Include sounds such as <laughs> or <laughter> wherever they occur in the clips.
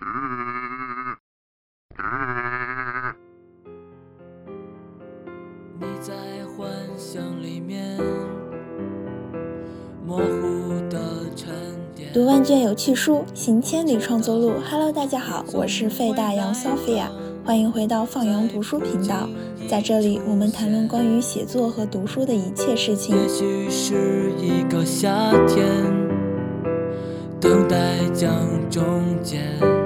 你在幻想里面模糊的沉淀。读万卷有趣书，行千里创作路。Hello，大家好，我是费大洋 Sophia，欢迎回到放羊读书频道。在这里，我们谈论关于写作和读书的一切事情。也许是一个夏天，等待将终结，感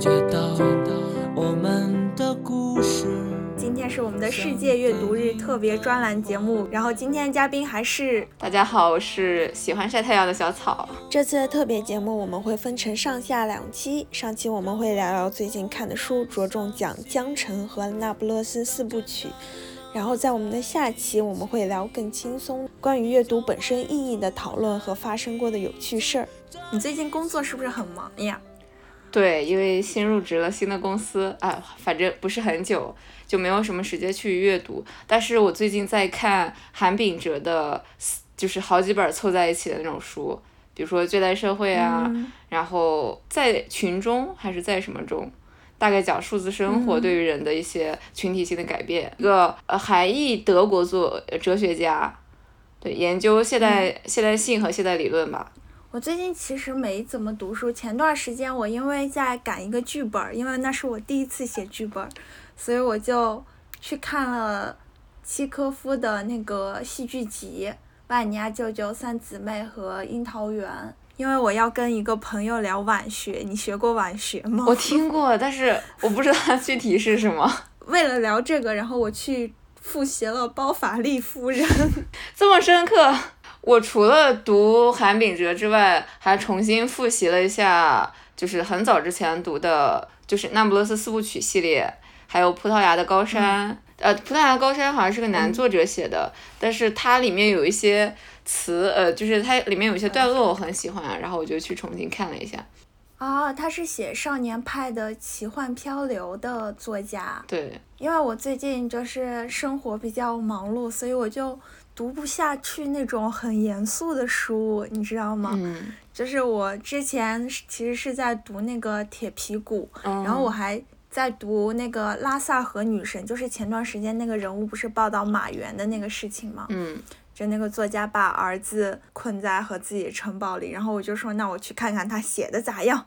觉到我们的故事。今天是我们的世界阅读日特别专栏节目，然后今天的嘉宾还是大家好，我是喜欢晒太阳的小草。这次的特别节目我们会分成上下两期，上期我们会聊聊最近看的书，着重讲《江城》和《那不勒斯四部曲》，然后在我们的下期我们会聊更轻松，关于阅读本身意义的讨论和发生过的有趣事儿。你最近工作是不是很忙呀？对，因为新入职了新的公司，啊，反正不是很久，就没有什么时间去阅读。但是我最近在看韩炳哲的，就是好几本凑在一起的那种书，比如说《倦怠社会》啊，嗯然后在群中还是在什么中，大概讲数字生活嗯对于人的一些群体性的改变。一个呃韩裔德国作哲学家，对，研究现代、现代性和现代理论吧。我最近其实没怎么读书。前段时间我因为在赶一个剧本儿，因为那是我第一次写剧本儿，所以我就去看了契科夫的那个戏剧集《万尼亚舅舅三姊妹》和《樱桃园》。因为我要跟一个朋友聊晚学，你学过晚学吗？我听过，但是我不知道它具体是什么。<laughs> 为了聊这个，然后我去复习了《包法利夫人》。<laughs> 这么深刻。我除了读韩炳哲之外，还重新复习了一下，就是很早之前读的，就是《那不勒斯四部曲》系列，还有《葡萄牙的高山》。呃，《葡萄牙的高山》好像是个男作者写的，但是它里面有一些词，呃，就是它里面有一些段落我很喜欢，然后我就去重新看了一下。哦，他是写少年派的奇幻漂流的作家。对，因为我最近就是生活比较忙碌，所以我就读不下去那种很严肃的书，你知道吗？嗯，就是我之前其实是在读那个《铁皮鼓》，然然后我还在读那个拉萨河女神，就是前段时间那个人物不是报道马原的那个事情吗？嗯，就那个作家把儿子困在和自己的城堡里，然后我就说那我去看看他写的咋样，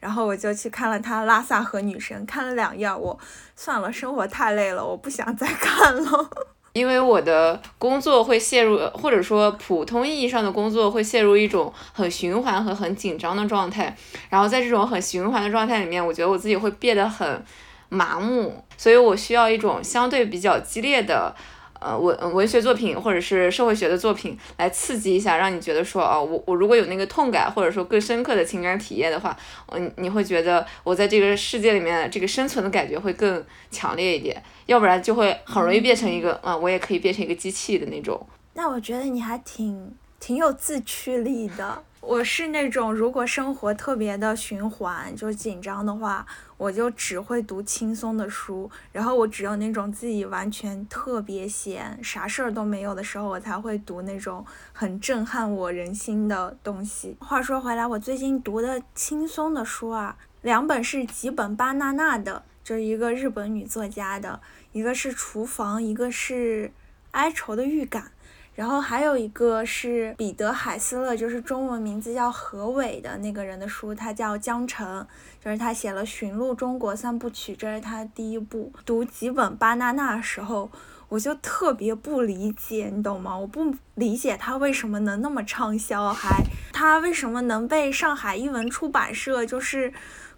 然后我就去看了他《拉萨河女神》，看了两页，我算了，生活太累了，我不想再看了。因为我的工作会陷入，或者说普通意义上的工作会陷入一种很循环和很紧张的状态，然后在这种很循环的状态里面，我觉得我自己会变得很麻木，所以我需要一种相对比较激烈的。呃，文文学作品或者是社会学的作品来刺激一下，让你觉得说，哦，我我如果有那个痛感，或者说更深刻的情感体验的话，嗯，你会觉得我在这个世界里面这个生存的感觉会更强烈一点，要不然就会很容易变成一个，嗯，我也可以变成一个机器的那种。那我觉得你还挺挺有自驱力的。我是那种如果生活特别的循环就紧张的话，我就只会读轻松的书，然后我只有那种自己完全特别闲、啥事儿都没有的时候，我才会读那种很震撼我人心的东西。话说回来，我最近读的轻松的书啊，两本是吉本巴娜娜的，就是一个日本女作家的，一个是《厨房》，一个是《哀愁的预感》。然后还有一个是彼得·海斯勒，就是中文名字叫何伟的那个人的书，他叫《江城》，就是他写了《寻路中国三部曲》，这是他第一部。读几本巴纳纳的时候，我就特别不理解，你懂吗？我不理解他为什么能那么畅销，还他为什么能被上海译文出版社就是。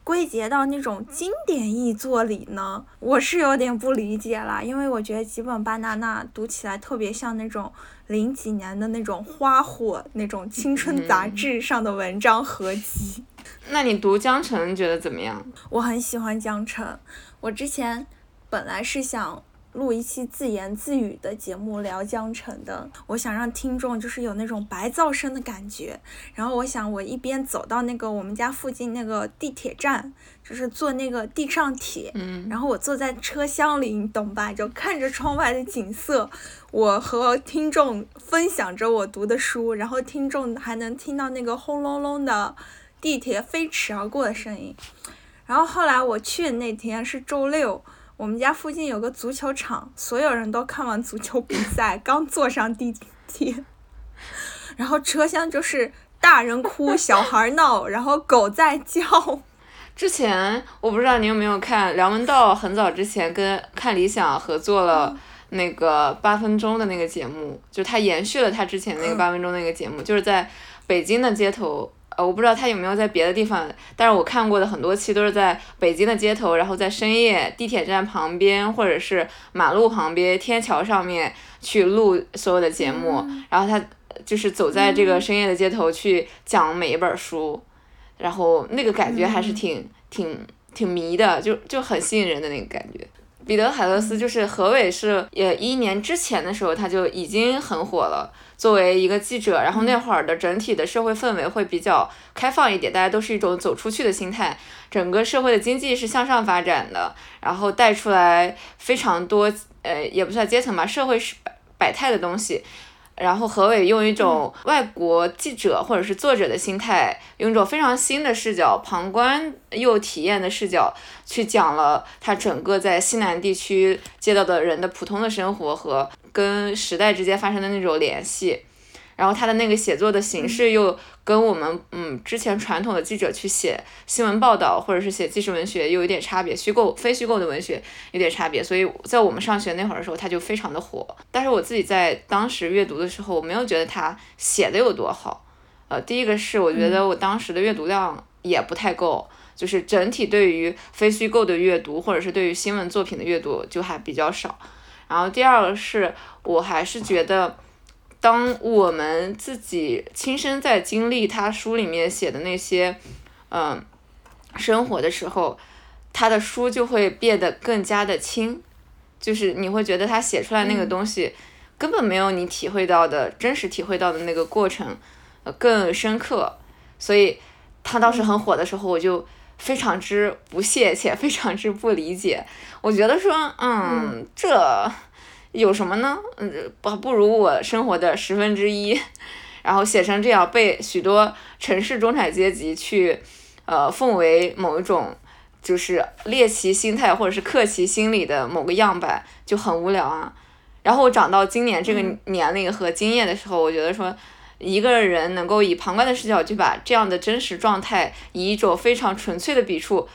归结到那种经典译作里呢，我是有点不理解啦，因为我觉得吉本巴娜娜读起来特别像那种零几年的那种花火那种青春杂志上的文章合集。<laughs> 那你读江城觉得怎么样？我很喜欢江城，我之前本来是想。录一期自言自语的节目聊江城的，我想让听众就是有那种白噪声的感觉。然后我想我一边走到那个我们家附近那个地铁站，就是坐那个地上铁，嗯，然后我坐在车厢里，你懂吧？就看着窗外的景色，我和听众分享着我读的书，然后听众还能听到那个轰隆隆的。地铁飞驰而过的声音。然后后来我去的那天是周六，我们家附近有个足球场，所有人都看完足球比赛，<laughs> 刚坐上地铁，然后车厢就是大人哭，小孩闹，<laughs> 然后狗在叫。之前我不知道你有没有看梁文道很早之前跟看理想合作了那个八分钟的那个节目，就他延续了他之前那个八分钟那个节目，就是在北京的街头，呃，我不知道他有没有在别的地方，但是我看过的很多期都是在北京的街头，然后在深夜地铁站旁边或者是马路旁边天桥上面去录所有的节目，然后他就是走在这个深夜的街头去讲每一本书。然后那个感觉还是挺挺挺迷的，就就很吸引人的那个感觉。彼得海勒斯就是何伟是也一年之前的时候他就已经很火了，作为一个记者，然后那会儿的整体的社会氛围会比较开放一点，大家都是一种走出去的心态，整个社会的经济是向上发展的，然后带出来非常多呃也不算阶层吧，社会是百百态的东西。然后何伟用一种外国记者或者是作者的心态，用一种非常新的视角，旁观又体验的视角，去讲了他整个在西南地区接到的人的普通的生活和跟时代之间发生的那种联系。然后他的那个写作的形式又跟我们嗯之前传统的记者去写新闻报道或者是写纪实文学又有点差别，虚构非虚构的文学有点差别，所以在我们上学那会儿的时候他就非常的火。但是我自己在当时阅读的时候，我没有觉得他写的有多好。呃，第一个是我觉得我当时的阅读量也不太够，就是整体对于非虚构的阅读或者是对于新闻作品的阅读就还比较少。然后第二个是我还是觉得。当我们自己亲身在经历他书里面写的那些，嗯，生活的时候，他的书就会变得更加的轻，就是你会觉得他写出来那个东西，根本没有你体会到的真实体会到的那个过程，呃，更深刻。所以他当时很火的时候，我就非常之不屑且非常之不理解。我觉得说，嗯，这。有什么呢？嗯，不不如我生活的十分之一，然后写成这样，被许多城市中产阶级去，呃，奉为某一种就是猎奇心态或者是客奇心理的某个样板，就很无聊啊。然后我长到今年这个年龄和经验的时候，我觉得说，一个人能够以旁观的视角去把这样的真实状态，以一种非常纯粹的笔触，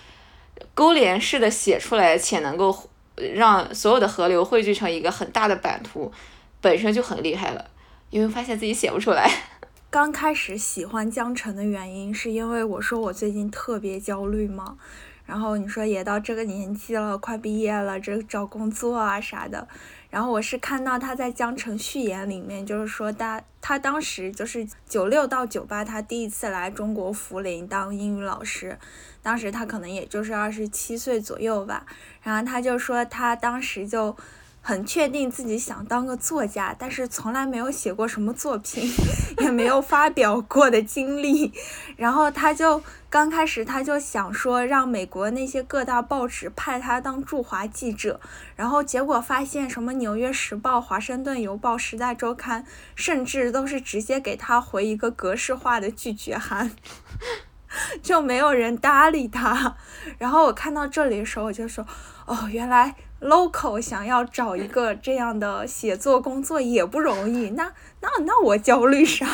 勾连式的写出来，且能够。让所有的河流汇聚成一个很大的版图，本身就很厉害了。因为发现自己写不出来。<laughs> 刚开始喜欢江城的原因，是因为我说我最近特别焦虑嘛。然后你说也到这个年纪了，快毕业了，这找工作啊啥的。然后我是看到他在江城序言里面，就是说他他当时就是九六到九八，他第一次来中国涪陵当英语老师。当时他可能也就是二十七岁左右吧，然后他就说他当时就很确定自己想当个作家，但是从来没有写过什么作品，<laughs> 也没有发表过的经历。然后他就刚开始他就想说让美国那些各大报纸派他当驻华记者，然后结果发现什么《纽约时报》《华盛顿邮报》《时代周刊》，甚至都是直接给他回一个格式化的拒绝函。<laughs> 就没有人搭理他，<laughs> 然后我看到这里的时候，我就说，哦，原来 local 想要找一个这样的写作工作也不容易，那那那我焦虑啥？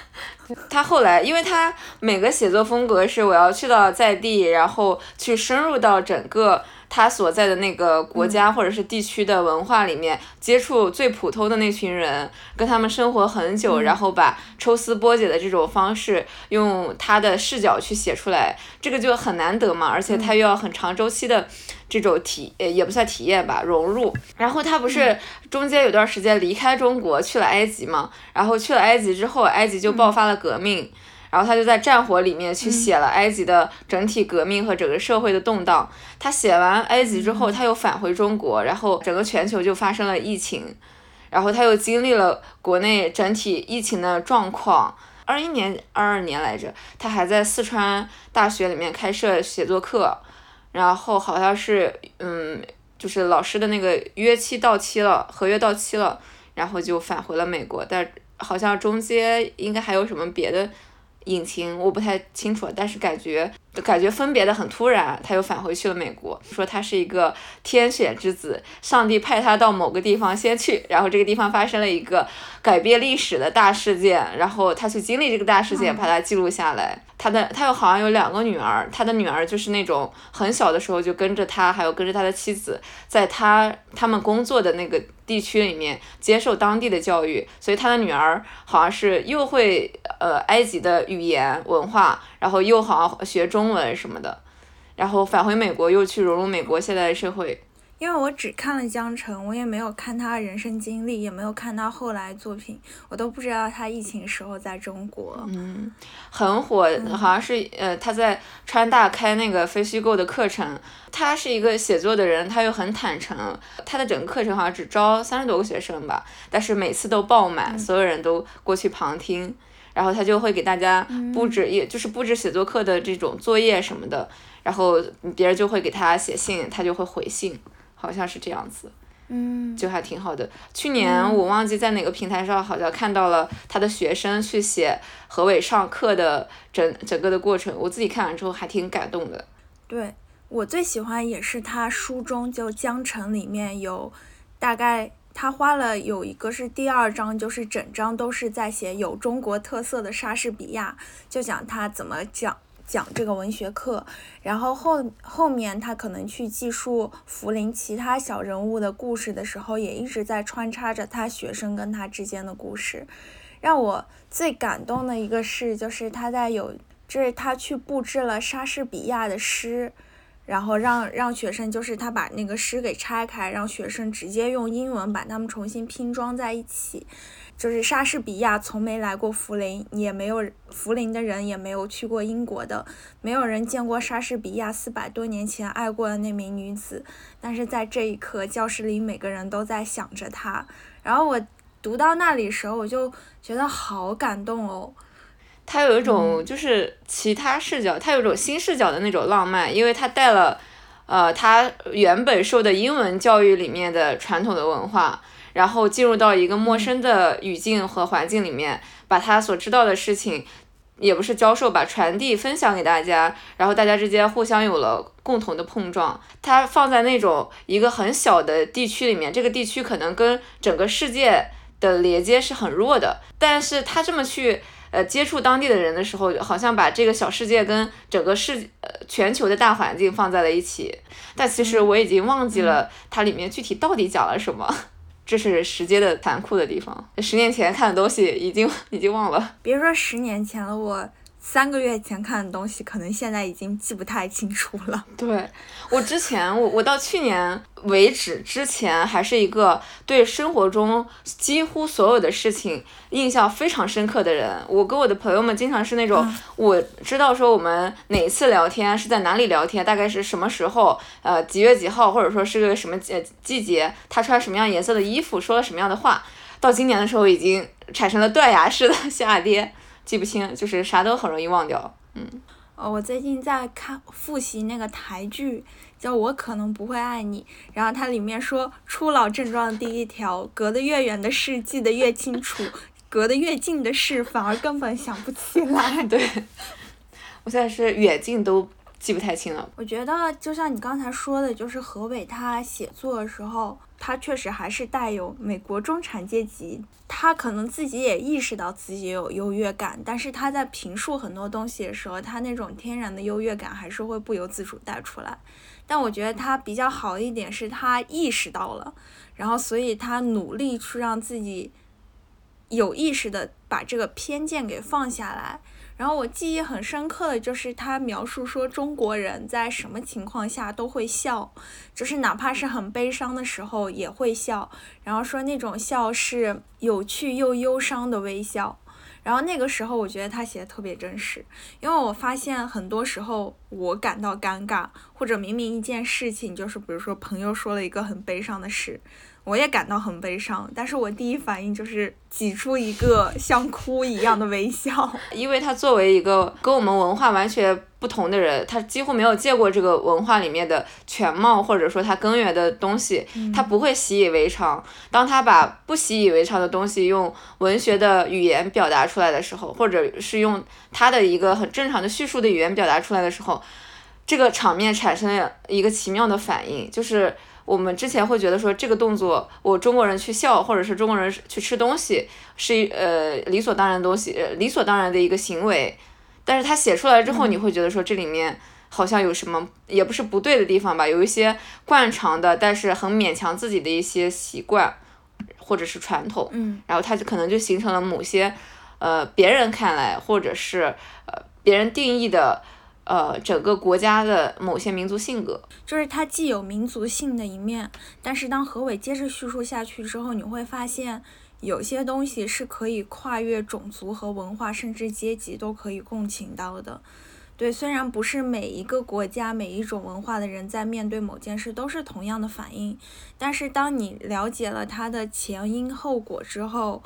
<laughs> 他后来，因为他每个写作风格是我要去到在地，然后去深入到整个。他所在的那个国家或者是地区的文化里面，接触最普通的那群人，跟他们生活很久，然后把抽丝剥茧的这种方式，用他的视角去写出来，这个就很难得嘛。而且他又要很长周期的这种体，呃，也不算体验吧，融入。然后他不是中间有段时间离开中国去了埃及嘛，然后去了埃及之后，埃及就爆发了革命。然后他就在战火里面去写了埃及的整体革命和整个社会的动荡。他写完埃及之后，他又返回中国，然后整个全球就发生了疫情，然后他又经历了国内整体疫情的状况。二一年、二二年来着，他还在四川大学里面开设写作课，然后好像是嗯，就是老师的那个约期到期了，合约到期了，然后就返回了美国。但好像中间应该还有什么别的。引擎，我不太清楚，但是感觉感觉分别的很突然，他又返回去了美国，说他是一个天选之子，上帝派他到某个地方先去，然后这个地方发生了一个改变历史的大事件，然后他去经历这个大事件，把它记录下来。他的他又好像有两个女儿，他的女儿就是那种很小的时候就跟着他，还有跟着他的妻子，在他他们工作的那个地区里面接受当地的教育，所以他的女儿好像是又会呃埃及的语言文化，然后又好像学中文什么的，然后返回美国又去融入美国现在的社会。因为我只看了江城，我也没有看他人生经历，也没有看他后来作品，我都不知道他疫情时候在中国。嗯，很火，好像是呃他在川大开那个非虚构的课程。他是一个写作的人，他又很坦诚。他的整个课程好像只招三十多个学生吧，但是每次都爆满，所有人都过去旁听。然后他就会给大家布置，也就是布置写作课的这种作业什么的。然后别人就会给他写信，他就会回信。好像是这样子，嗯，就还挺好的。去年我忘记在哪个平台上，好像看到了他的学生去写何伟上课的整整个的过程，我自己看完之后还挺感动的。对我最喜欢也是他书中就江城里面有大概他花了有一个是第二章，就是整章都是在写有中国特色的莎士比亚，就讲他怎么讲。讲这个文学课，然后后后面他可能去记述福林其他小人物的故事的时候，也一直在穿插着他学生跟他之间的故事。让我最感动的一个是，就是他在有，就是他去布置了莎士比亚的诗，然后让让学生，就是他把那个诗给拆开，让学生直接用英文把它们重新拼装在一起。就是莎士比亚从没来过涪陵，也没有涪陵的人也没有去过英国的，没有人见过莎士比亚四百多年前爱过的那名女子。但是在这一刻，教室里每个人都在想着他。然后我读到那里时候，我就觉得好感动哦。他有一种就是其他视角，他有一种新视角的那种浪漫，因为他带了，呃，他原本受的英文教育里面的传统的文化。然后进入到一个陌生的语境和环境里面，把他所知道的事情，也不是教授吧，传递分享给大家，然后大家之间互相有了共同的碰撞。他放在那种一个很小的地区里面，这个地区可能跟整个世界的连接是很弱的，但是他这么去呃接触当地的人的时候，好像把这个小世界跟整个世呃全球的大环境放在了一起。但其实我已经忘记了它里面具体到底讲了什么。<laughs> 这是时间的残酷的地方。十年前看的东西已经 <laughs> 已经忘了。别说十年前了，我。三个月前看的东西，可能现在已经记不太清楚了。<laughs> 对，我之前我我到去年为止之前，还是一个对生活中几乎所有的事情印象非常深刻的人。我跟我的朋友们经常是那种，我知道说我们哪次聊天是在哪里聊天，大概是什么时候，呃几月几号，或者说是个什么季季节，他穿什么样颜色的衣服，说了什么样的话。到今年的时候，已经产生了断崖式的 <laughs> 下跌。记不清，就是啥都很容易忘掉。嗯，哦，我最近在看复习那个台剧，叫《我可能不会爱你》，然后它里面说初老症状的第一条，隔得越远的事记得越清楚，<laughs> 隔得越近的事反而根本想不起来。<laughs> 对，我现在是远近都记不太清了。我觉得就像你刚才说的，就是何伟他写作的时候。他确实还是带有美国中产阶级，他可能自己也意识到自己有优越感，但是他在评述很多东西的时候，他那种天然的优越感还是会不由自主带出来。但我觉得他比较好一点是他意识到了，然后所以他努力去让自己有意识的把这个偏见给放下来。然后我记忆很深刻的就是他描述说中国人在什么情况下都会笑，就是哪怕是很悲伤的时候也会笑。然后说那种笑是有趣又忧伤的微笑。然后那个时候我觉得他写的特别真实，因为我发现很多时候我感到尴尬，或者明明一件事情就是比如说朋友说了一个很悲伤的事，我也感到很悲伤，但是我第一反应就是挤出一个像哭一样的微笑，<laughs> 因为他作为一个跟我们文化完全不同的人，他几乎没有见过这个文化里面的全貌，或者说他根源的东西，他不会习以为常。当他把不习以为常的东西用文学的语言表达出来的时候，或者是用他的一个很正常的叙述的语言表达出来的时候，这个场面产生了一个奇妙的反应，就是。我们之前会觉得说这个动作，我中国人去笑，或者是中国人去吃东西，是呃理所当然的东西，理所当然的一个行为。但是他写出来之后，你会觉得说这里面好像有什么，也不是不对的地方吧？有一些惯常的，但是很勉强自己的一些习惯，或者是传统。嗯。然后他就可能就形成了某些，呃，别人看来或者是呃别人定义的。呃，整个国家的某些民族性格，就是它既有民族性的一面，但是当何伟接着叙述下去之后，你会发现有些东西是可以跨越种族和文化，甚至阶级都可以共情到的。对，虽然不是每一个国家、每一种文化的人在面对某件事都是同样的反应，但是当你了解了它的前因后果之后。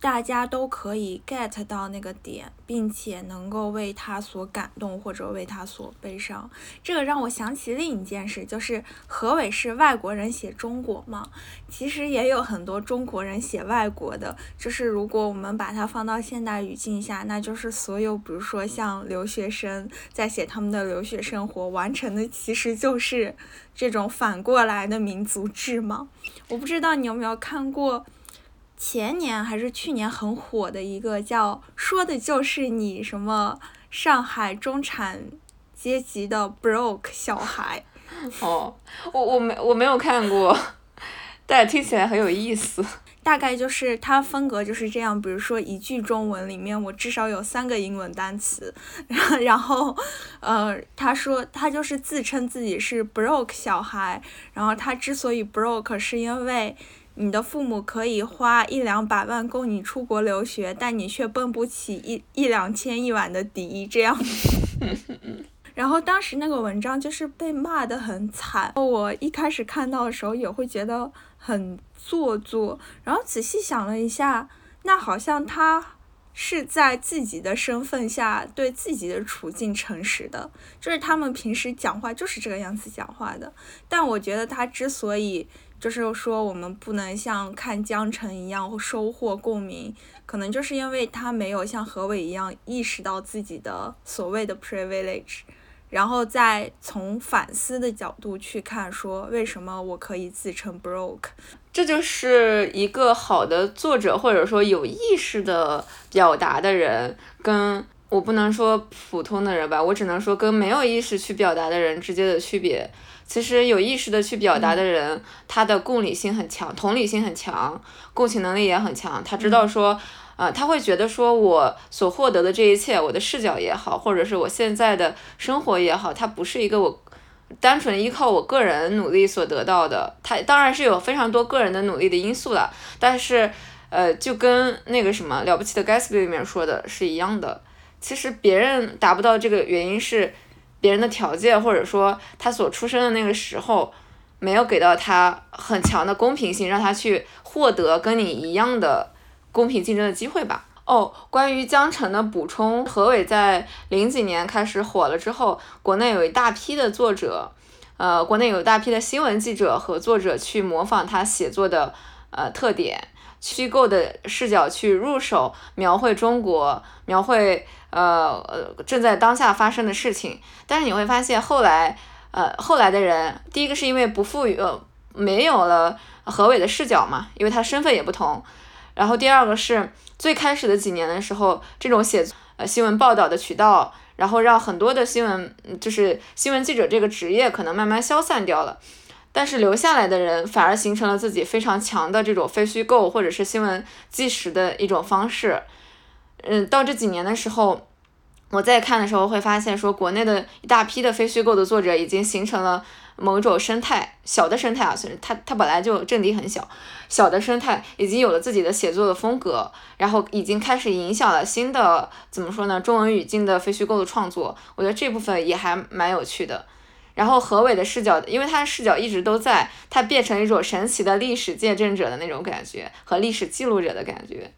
大家都可以 get 到那个点，并且能够为他所感动或者为他所悲伤。这个让我想起另一件事，就是何伟是外国人写中国嘛？其实也有很多中国人写外国的。就是如果我们把它放到现代语境下，那就是所有，比如说像留学生在写他们的留学生活，完成的其实就是这种反过来的民族志嘛。我不知道你有没有看过。前年还是去年很火的一个叫说的就是你什么上海中产阶级的 broke 小孩。<laughs> 哦，我我没我没有看过，但听起来很有意思。<laughs> 大概就是他风格就是这样，比如说一句中文里面我至少有三个英文单词，<laughs> 然后呃他说他就是自称自己是 broke 小孩，然后他之所以 broke 是因为。你的父母可以花一两百万供你出国留学，但你却蹦不起一一两千一晚的迪，这样。<laughs> 然后当时那个文章就是被骂得很惨，我一开始看到的时候也会觉得很做作，然后仔细想了一下，那好像他是在自己的身份下对自己的处境诚实的，就是他们平时讲话就是这个样子讲话的，但我觉得他之所以。就是说，我们不能像看江城一样收获共鸣，可能就是因为他没有像何伟一样意识到自己的所谓的 privilege，然后再从反思的角度去看，说为什么我可以自称 broke，这就是一个好的作者或者说有意识的表达的人，跟我不能说普通的人吧，我只能说跟没有意识去表达的人之间的区别。其实有意识的去表达的人，他的共理性很强，同理心很强，共情能力也很强。他知道说，呃，他会觉得说，我所获得的这一切，我的视角也好，或者是我现在的生活也好，它不是一个我单纯依靠我个人努力所得到的。它当然是有非常多个人的努力的因素了，但是，呃，就跟那个什么了不起的 Gatsby 里面说的是一样的。其实别人达不到这个原因是。别人的条件，或者说他所出生的那个时候，没有给到他很强的公平性，让他去获得跟你一样的公平竞争的机会吧。哦，关于江城的补充，何伟在零几年开始火了之后，国内有一大批的作者，呃，国内有一大批的新闻记者和作者去模仿他写作的呃特点。虚构的视角去入手描绘中国，描绘呃呃正在当下发生的事情，但是你会发现后来呃后来的人，第一个是因为不赋予呃没有了何伟的视角嘛，因为他身份也不同，然后第二个是最开始的几年的时候，这种写呃新闻报道的渠道，然后让很多的新闻就是新闻记者这个职业可能慢慢消散掉了。但是留下来的人反而形成了自己非常强的这种非虚构或者是新闻纪实的一种方式。嗯，到这几年的时候，我再看的时候会发现，说国内的一大批的非虚构的作者已经形成了某种生态，小的生态啊，虽然它它本来就阵地很小，小的生态已经有了自己的写作的风格，然后已经开始影响了新的怎么说呢，中文语境的非虚构的创作。我觉得这部分也还蛮有趣的。然后何伟的视角，因为他的视角一直都在，他变成一种神奇的历史见证者的那种感觉和历史记录者的感觉。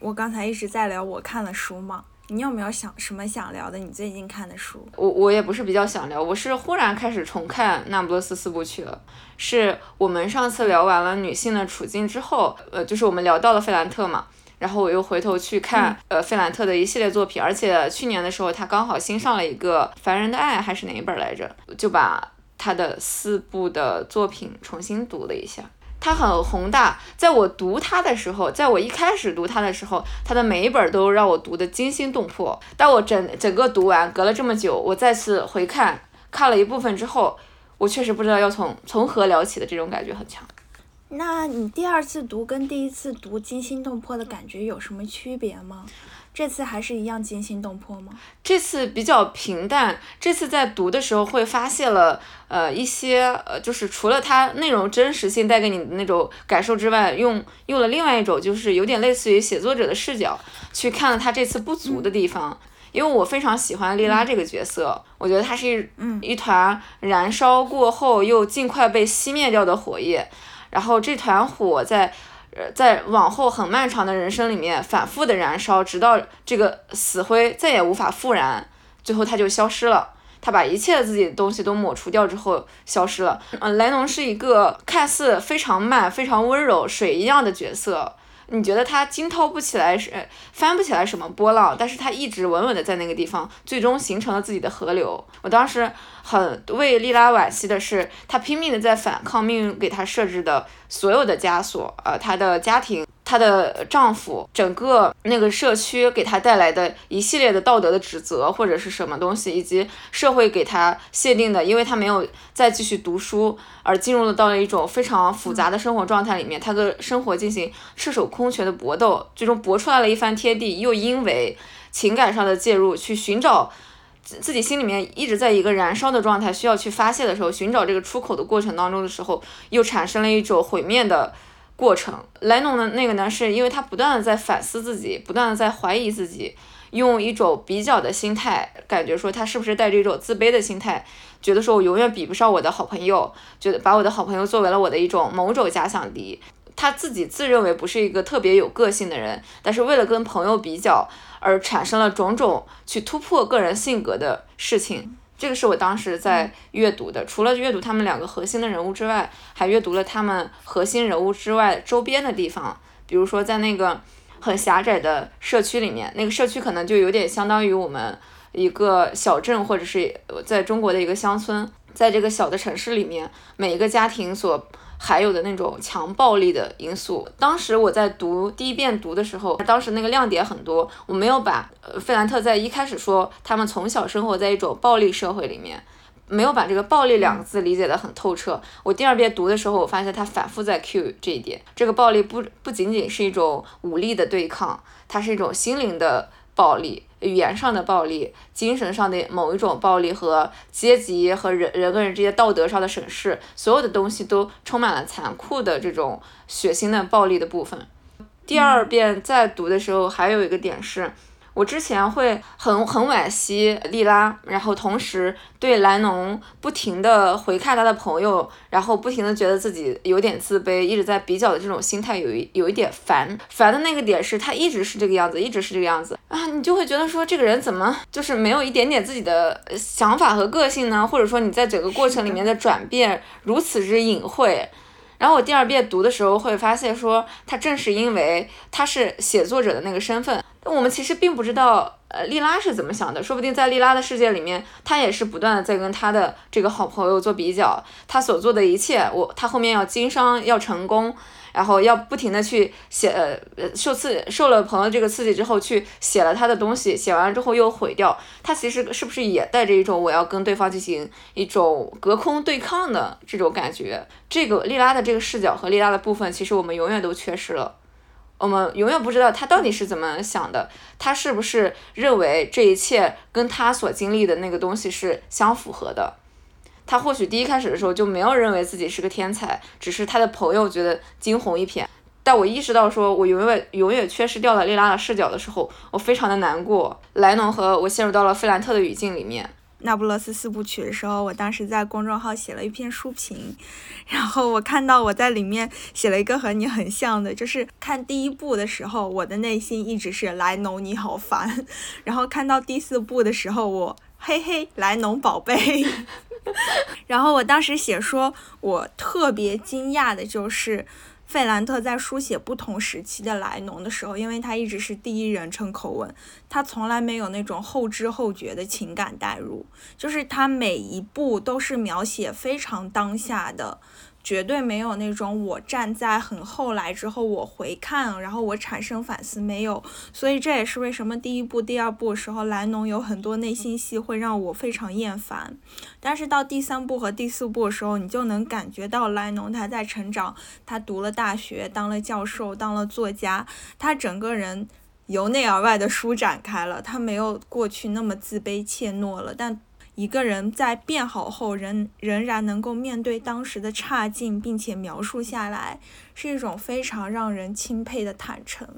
我刚才一直在聊我看了书嘛，你有没有想什么想聊的？你最近看的书？我我也不是比较想聊，我是忽然开始重看《那不勒斯四部曲》了。是我们上次聊完了女性的处境之后，呃，就是我们聊到了费兰特嘛，然后我又回头去看呃费兰特的一系列作品，而且去年的时候他刚好新上了一个《凡人的爱》还是哪一本来着，就把他的四部的作品重新读了一下。它很宏大，在我读它的时候，在我一开始读它的时候，它的每一本都让我读得惊心动魄。但我整整个读完，隔了这么久，我再次回看，看了一部分之后，我确实不知道要从从何聊起的这种感觉很强。那你第二次读跟第一次读惊心动魄的感觉有什么区别吗？这次还是一样惊心动魄吗？这次比较平淡。这次在读的时候会发现了，呃，一些呃，就是除了它内容真实性带给你的那种感受之外，用用了另外一种，就是有点类似于写作者的视角去看了他这次不足的地方。因为我非常喜欢莉拉这个角色，我觉得她是一嗯一团燃烧过后又尽快被熄灭掉的火焰，然后这团火在。呃，在往后很漫长的人生里面，反复的燃烧，直到这个死灰再也无法复燃，最后他就消失了。他把一切自己的东西都抹除掉之后，消失了。嗯，莱农是一个看似非常慢、非常温柔、水一样的角色。你觉得他惊涛不起来，是翻不起来什么波浪，但是他一直稳稳的在那个地方，最终形成了自己的河流。我当时很为莉拉惋惜的是，他拼命的在反抗命运给他设置的所有的枷锁，呃，他的家庭。她的丈夫，整个那个社区给她带来的一系列的道德的指责，或者是什么东西，以及社会给她限定的，因为她没有再继续读书，而进入了到了一种非常复杂的生活状态里面，她的生活进行赤手空拳的搏斗，最终搏出来了一番天地，又因为情感上的介入，去寻找自己心里面一直在一个燃烧的状态，需要去发泄的时候，寻找这个出口的过程当中的时候，又产生了一种毁灭的。过程，莱农的那个呢，是因为他不断的在反思自己，不断的在怀疑自己，用一种比较的心态，感觉说他是不是带着一种自卑的心态，觉得说我永远比不上我的好朋友，觉得把我的好朋友作为了我的一种某种假想敌。他自己自认为不是一个特别有个性的人，但是为了跟朋友比较而产生了种种去突破个人性格的事情。这个是我当时在阅读的，除了阅读他们两个核心的人物之外，还阅读了他们核心人物之外周边的地方。比如说，在那个很狭窄的社区里面，那个社区可能就有点相当于我们一个小镇，或者是在中国的一个乡村。在这个小的城市里面，每一个家庭所还有的那种强暴力的因素，当时我在读第一遍读的时候，当时那个亮点很多，我没有把呃费兰特在一开始说他们从小生活在一种暴力社会里面，没有把这个暴力两个字理解的很透彻。我第二遍读的时候，我发现他反复在 cue 这一点，这个暴力不不仅仅是一种武力的对抗，它是一种心灵的暴力。语言上的暴力，精神上的某一种暴力和阶级和人人跟人之间道德上的审视，所有的东西都充满了残酷的这种血腥的暴力的部分。第二遍再读的时候，还有一个点是。我之前会很很惋惜莉拉，然后同时对莱农不停的回看他的朋友，然后不停的觉得自己有点自卑，一直在比较的这种心态有一有一点烦。烦的那个点是他一直是这个样子，一直是这个样子啊，你就会觉得说这个人怎么就是没有一点点自己的想法和个性呢？或者说你在整个过程里面的转变如此之隐晦。然后我第二遍读的时候会发现说，他正是因为他是写作者的那个身份。我们其实并不知道，呃，莉拉是怎么想的。说不定在莉拉的世界里面，他也是不断的在跟他的这个好朋友做比较。他所做的一切，我他后面要经商要成功，然后要不停的去写，呃，受刺受了朋友这个刺激之后，去写了他的东西，写完了之后又毁掉。他其实是不是也带着一种我要跟对方进行一种隔空对抗的这种感觉？这个莉拉的这个视角和莉拉的部分，其实我们永远都缺失了。我们永远不知道他到底是怎么想的，他是不是认为这一切跟他所经历的那个东西是相符合的？他或许第一开始的时候就没有认为自己是个天才，只是他的朋友觉得惊鸿一瞥。但我意识到说，我永远永远缺失掉了莉拉的视角的时候，我非常的难过。莱农和我陷入到了费兰特的语境里面，那不勒斯四部曲的时候，我当时在公众号写了一篇书评，然后我看到我在里面写了一个和你很像的，就是看第一部的时候，我的内心一直是莱农你好烦，<laughs> 然后看到第四部的时候，我嘿嘿莱农宝贝，<laughs> 然后我当时写说，我特别惊讶的就是。费兰特在书写不同时期的莱农的时候，因为他一直是第一人称口吻，他从来没有那种后知后觉的情感代入，就是他每一步都是描写非常当下的。绝对没有那种我站在很后来之后我回看，然后我产生反思没有，所以这也是为什么第一部、第二部的时候莱农有很多内心戏会让我非常厌烦，但是到第三部和第四部的时候，你就能感觉到莱农他在成长，他读了大学，当了教授，当了作家，他整个人由内而外的舒展开了，他没有过去那么自卑怯懦了，但。一个人在变好后，仍仍然能够面对当时的差劲，并且描述下来，是一种非常让人钦佩的坦诚。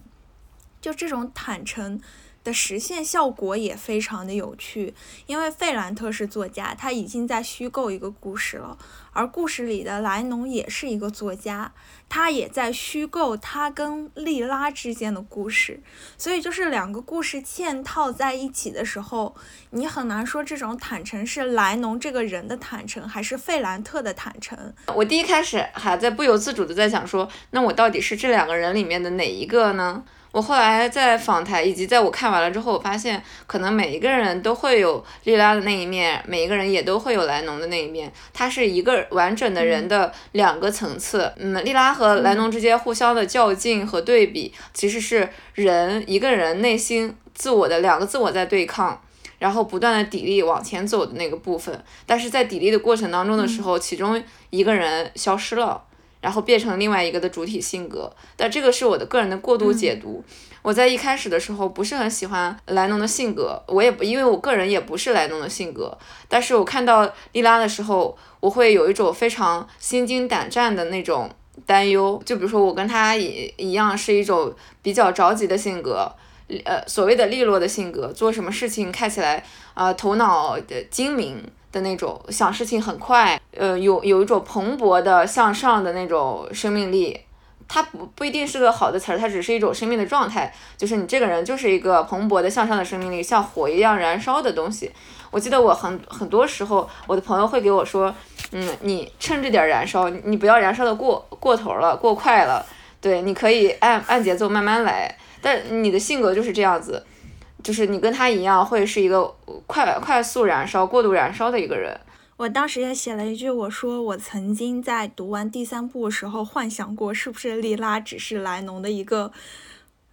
就这种坦诚。的实现效果也非常的有趣，因为费兰特是作家，他已经在虚构一个故事了，而故事里的莱农也是一个作家，他也在虚构他跟莉拉之间的故事，所以就是两个故事嵌套在一起的时候，你很难说这种坦诚是莱农这个人的坦诚，还是费兰特的坦诚。我第一开始还在不由自主的在想说，那我到底是这两个人里面的哪一个呢？我后来在访谈，以及在我看完了之后，我发现可能每一个人都会有莉拉的那一面，每一个人也都会有莱农的那一面。他是一个完整的人的两个层次。嗯，莉拉和莱农之间互相的较劲和对比，其实是人一个人内心自我的两个自我在对抗，然后不断的砥砺往前走的那个部分。但是在砥砺的过程当中的时候，其中一个人消失了。然后变成另外一个的主体性格，但这个是我的个人的过度解读。我在一开始的时候不是很喜欢莱农的性格，我也不因为我个人也不是莱农的性格。但是我看到莉拉的时候，我会有一种非常心惊胆战的那种担忧。就比如说我跟他一一样是一种比较着急的性格，呃，所谓的利落的性格，做什么事情看起来啊头脑的精明。的那种想事情很快，呃，有有一种蓬勃的向上的那种生命力，它不不一定是个好的词儿，它只是一种生命的状态，就是你这个人就是一个蓬勃的向上的生命力，像火一样燃烧的东西。我记得我很很多时候，我的朋友会给我说，嗯，你趁着点燃烧，你不要燃烧的过过头了，过快了，对，你可以按按节奏慢慢来，但你的性格就是这样子。就是你跟他一样，会是一个快快速燃烧、过度燃烧的一个人。我当时也写了一句，我说我曾经在读完第三部的时候，幻想过是不是莉拉只是莱农的一个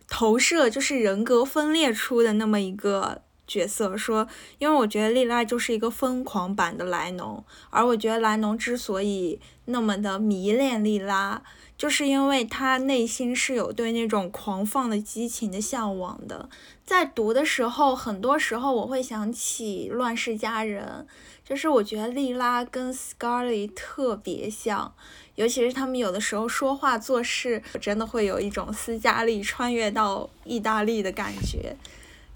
投射，就是人格分裂出的那么一个角色。说，因为我觉得莉拉就是一个疯狂版的莱农，而我觉得莱农之所以那么的迷恋莉拉。就是因为他内心是有对那种狂放的激情的向往的，在读的时候，很多时候我会想起《乱世佳人》，就是我觉得莉拉跟 scarlet 特别像，尤其是他们有的时候说话做事，真的会有一种斯嘉丽穿越到意大利的感觉，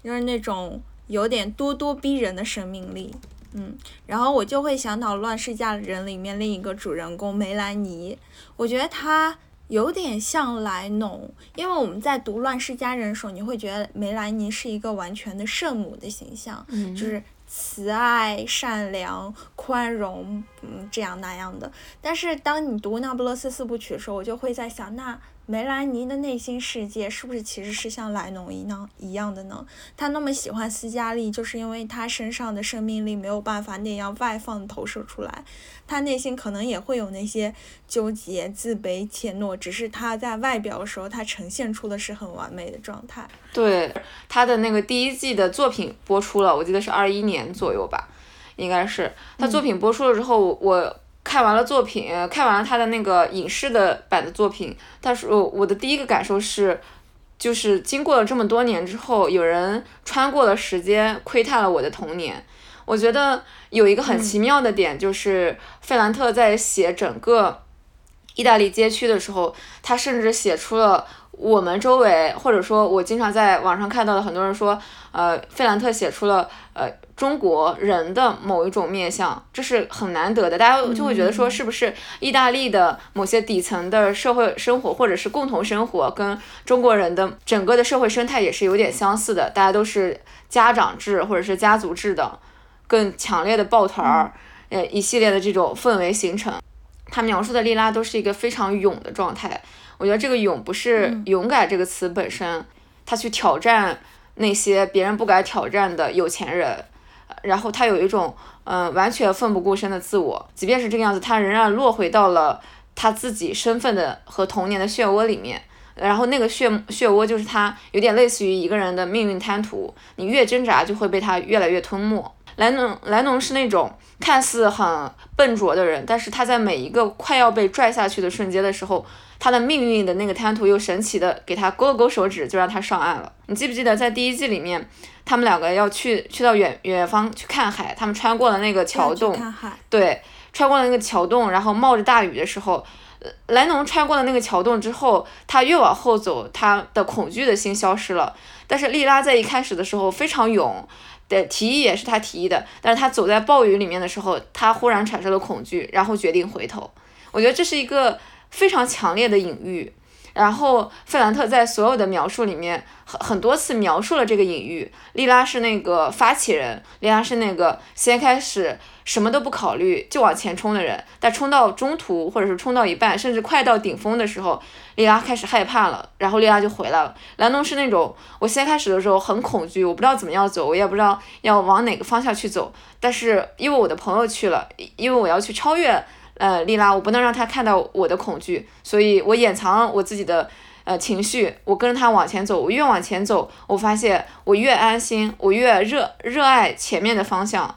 就是那种有点咄咄逼人的生命力。嗯，然后我就会想到《乱世佳人》里面另一个主人公梅兰妮，我觉得她有点像莱农，因为我们在读《乱世佳人》的时候，你会觉得梅兰妮是一个完全的圣母的形象，就是慈爱、善良、宽容，嗯，这样那样的。但是当你读《那不勒斯四部曲》的时候，我就会在想，那。梅兰妮的内心世界是不是其实是像莱农一样一样的呢？他那么喜欢斯嘉丽，就是因为他身上的生命力没有办法那样外放投射出来，他内心可能也会有那些纠结、自卑、怯懦，只是他在外表的时候，他呈现出的是很完美的状态。对他的那个第一季的作品播出了，我记得是二一年左右吧，应该是他作品播出了之后，我。看完了作品，看完了他的那个影视的版的作品，但是我我的第一个感受是，就是经过了这么多年之后，有人穿过了时间，窥探了我的童年。我觉得有一个很奇妙的点，就是费兰特在写整个意大利街区的时候，他甚至写出了我们周围，或者说我经常在网上看到的很多人说，呃，费兰特写出了呃中国人的某一种面相，这是很难得的。大家就会觉得说，是不是意大利的某些底层的社会生活，或者是共同生活，跟中国人的整个的社会生态也是有点相似的？大家都是家长制或者是家族制的，更强烈的抱团儿，呃，一系列的这种氛围形成。他描述的莉拉都是一个非常勇的状态。我觉得这个勇不是勇敢这个词本身，他去挑战那些别人不敢挑战的有钱人，然后他有一种嗯完全奋不顾身的自我，即便是这个样子，他仍然落回到了他自己身份的和童年的漩涡里面，然后那个漩漩涡就是他有点类似于一个人的命运滩涂，你越挣扎就会被他越来越吞没。莱农莱农是那种看似很笨拙的人，但是他在每一个快要被拽下去的瞬间的时候。他的命运的那个滩涂又神奇的给他勾了勾手指，就让他上岸了。你记不记得在第一季里面，他们两个要去去到远远方去看海，他们穿过了那个桥洞，对，穿过了那个桥洞，然后冒着大雨的时候，莱农穿过了那个桥洞之后，他越往后走，他的恐惧的心消失了。但是莉拉在一开始的时候非常勇，的提议也是他提议的，但是他走在暴雨里面的时候，他忽然产生了恐惧，然后决定回头。我觉得这是一个。非常强烈的隐喻，然后费兰特在所有的描述里面很很多次描述了这个隐喻。莉拉是那个发起人，莉拉是那个先开始什么都不考虑就往前冲的人，但冲到中途或者是冲到一半，甚至快到顶峰的时候，莉拉开始害怕了，然后莉拉就回来了。兰农是那种我先开始的时候很恐惧，我不知道怎么样走，我也不知道要往哪个方向去走，但是因为我的朋友去了，因为我要去超越。呃，莉拉，我不能让他看到我的恐惧，所以我掩藏我自己的呃情绪，我跟着他往前走，我越往前走，我发现我越安心，我越热热爱前面的方向，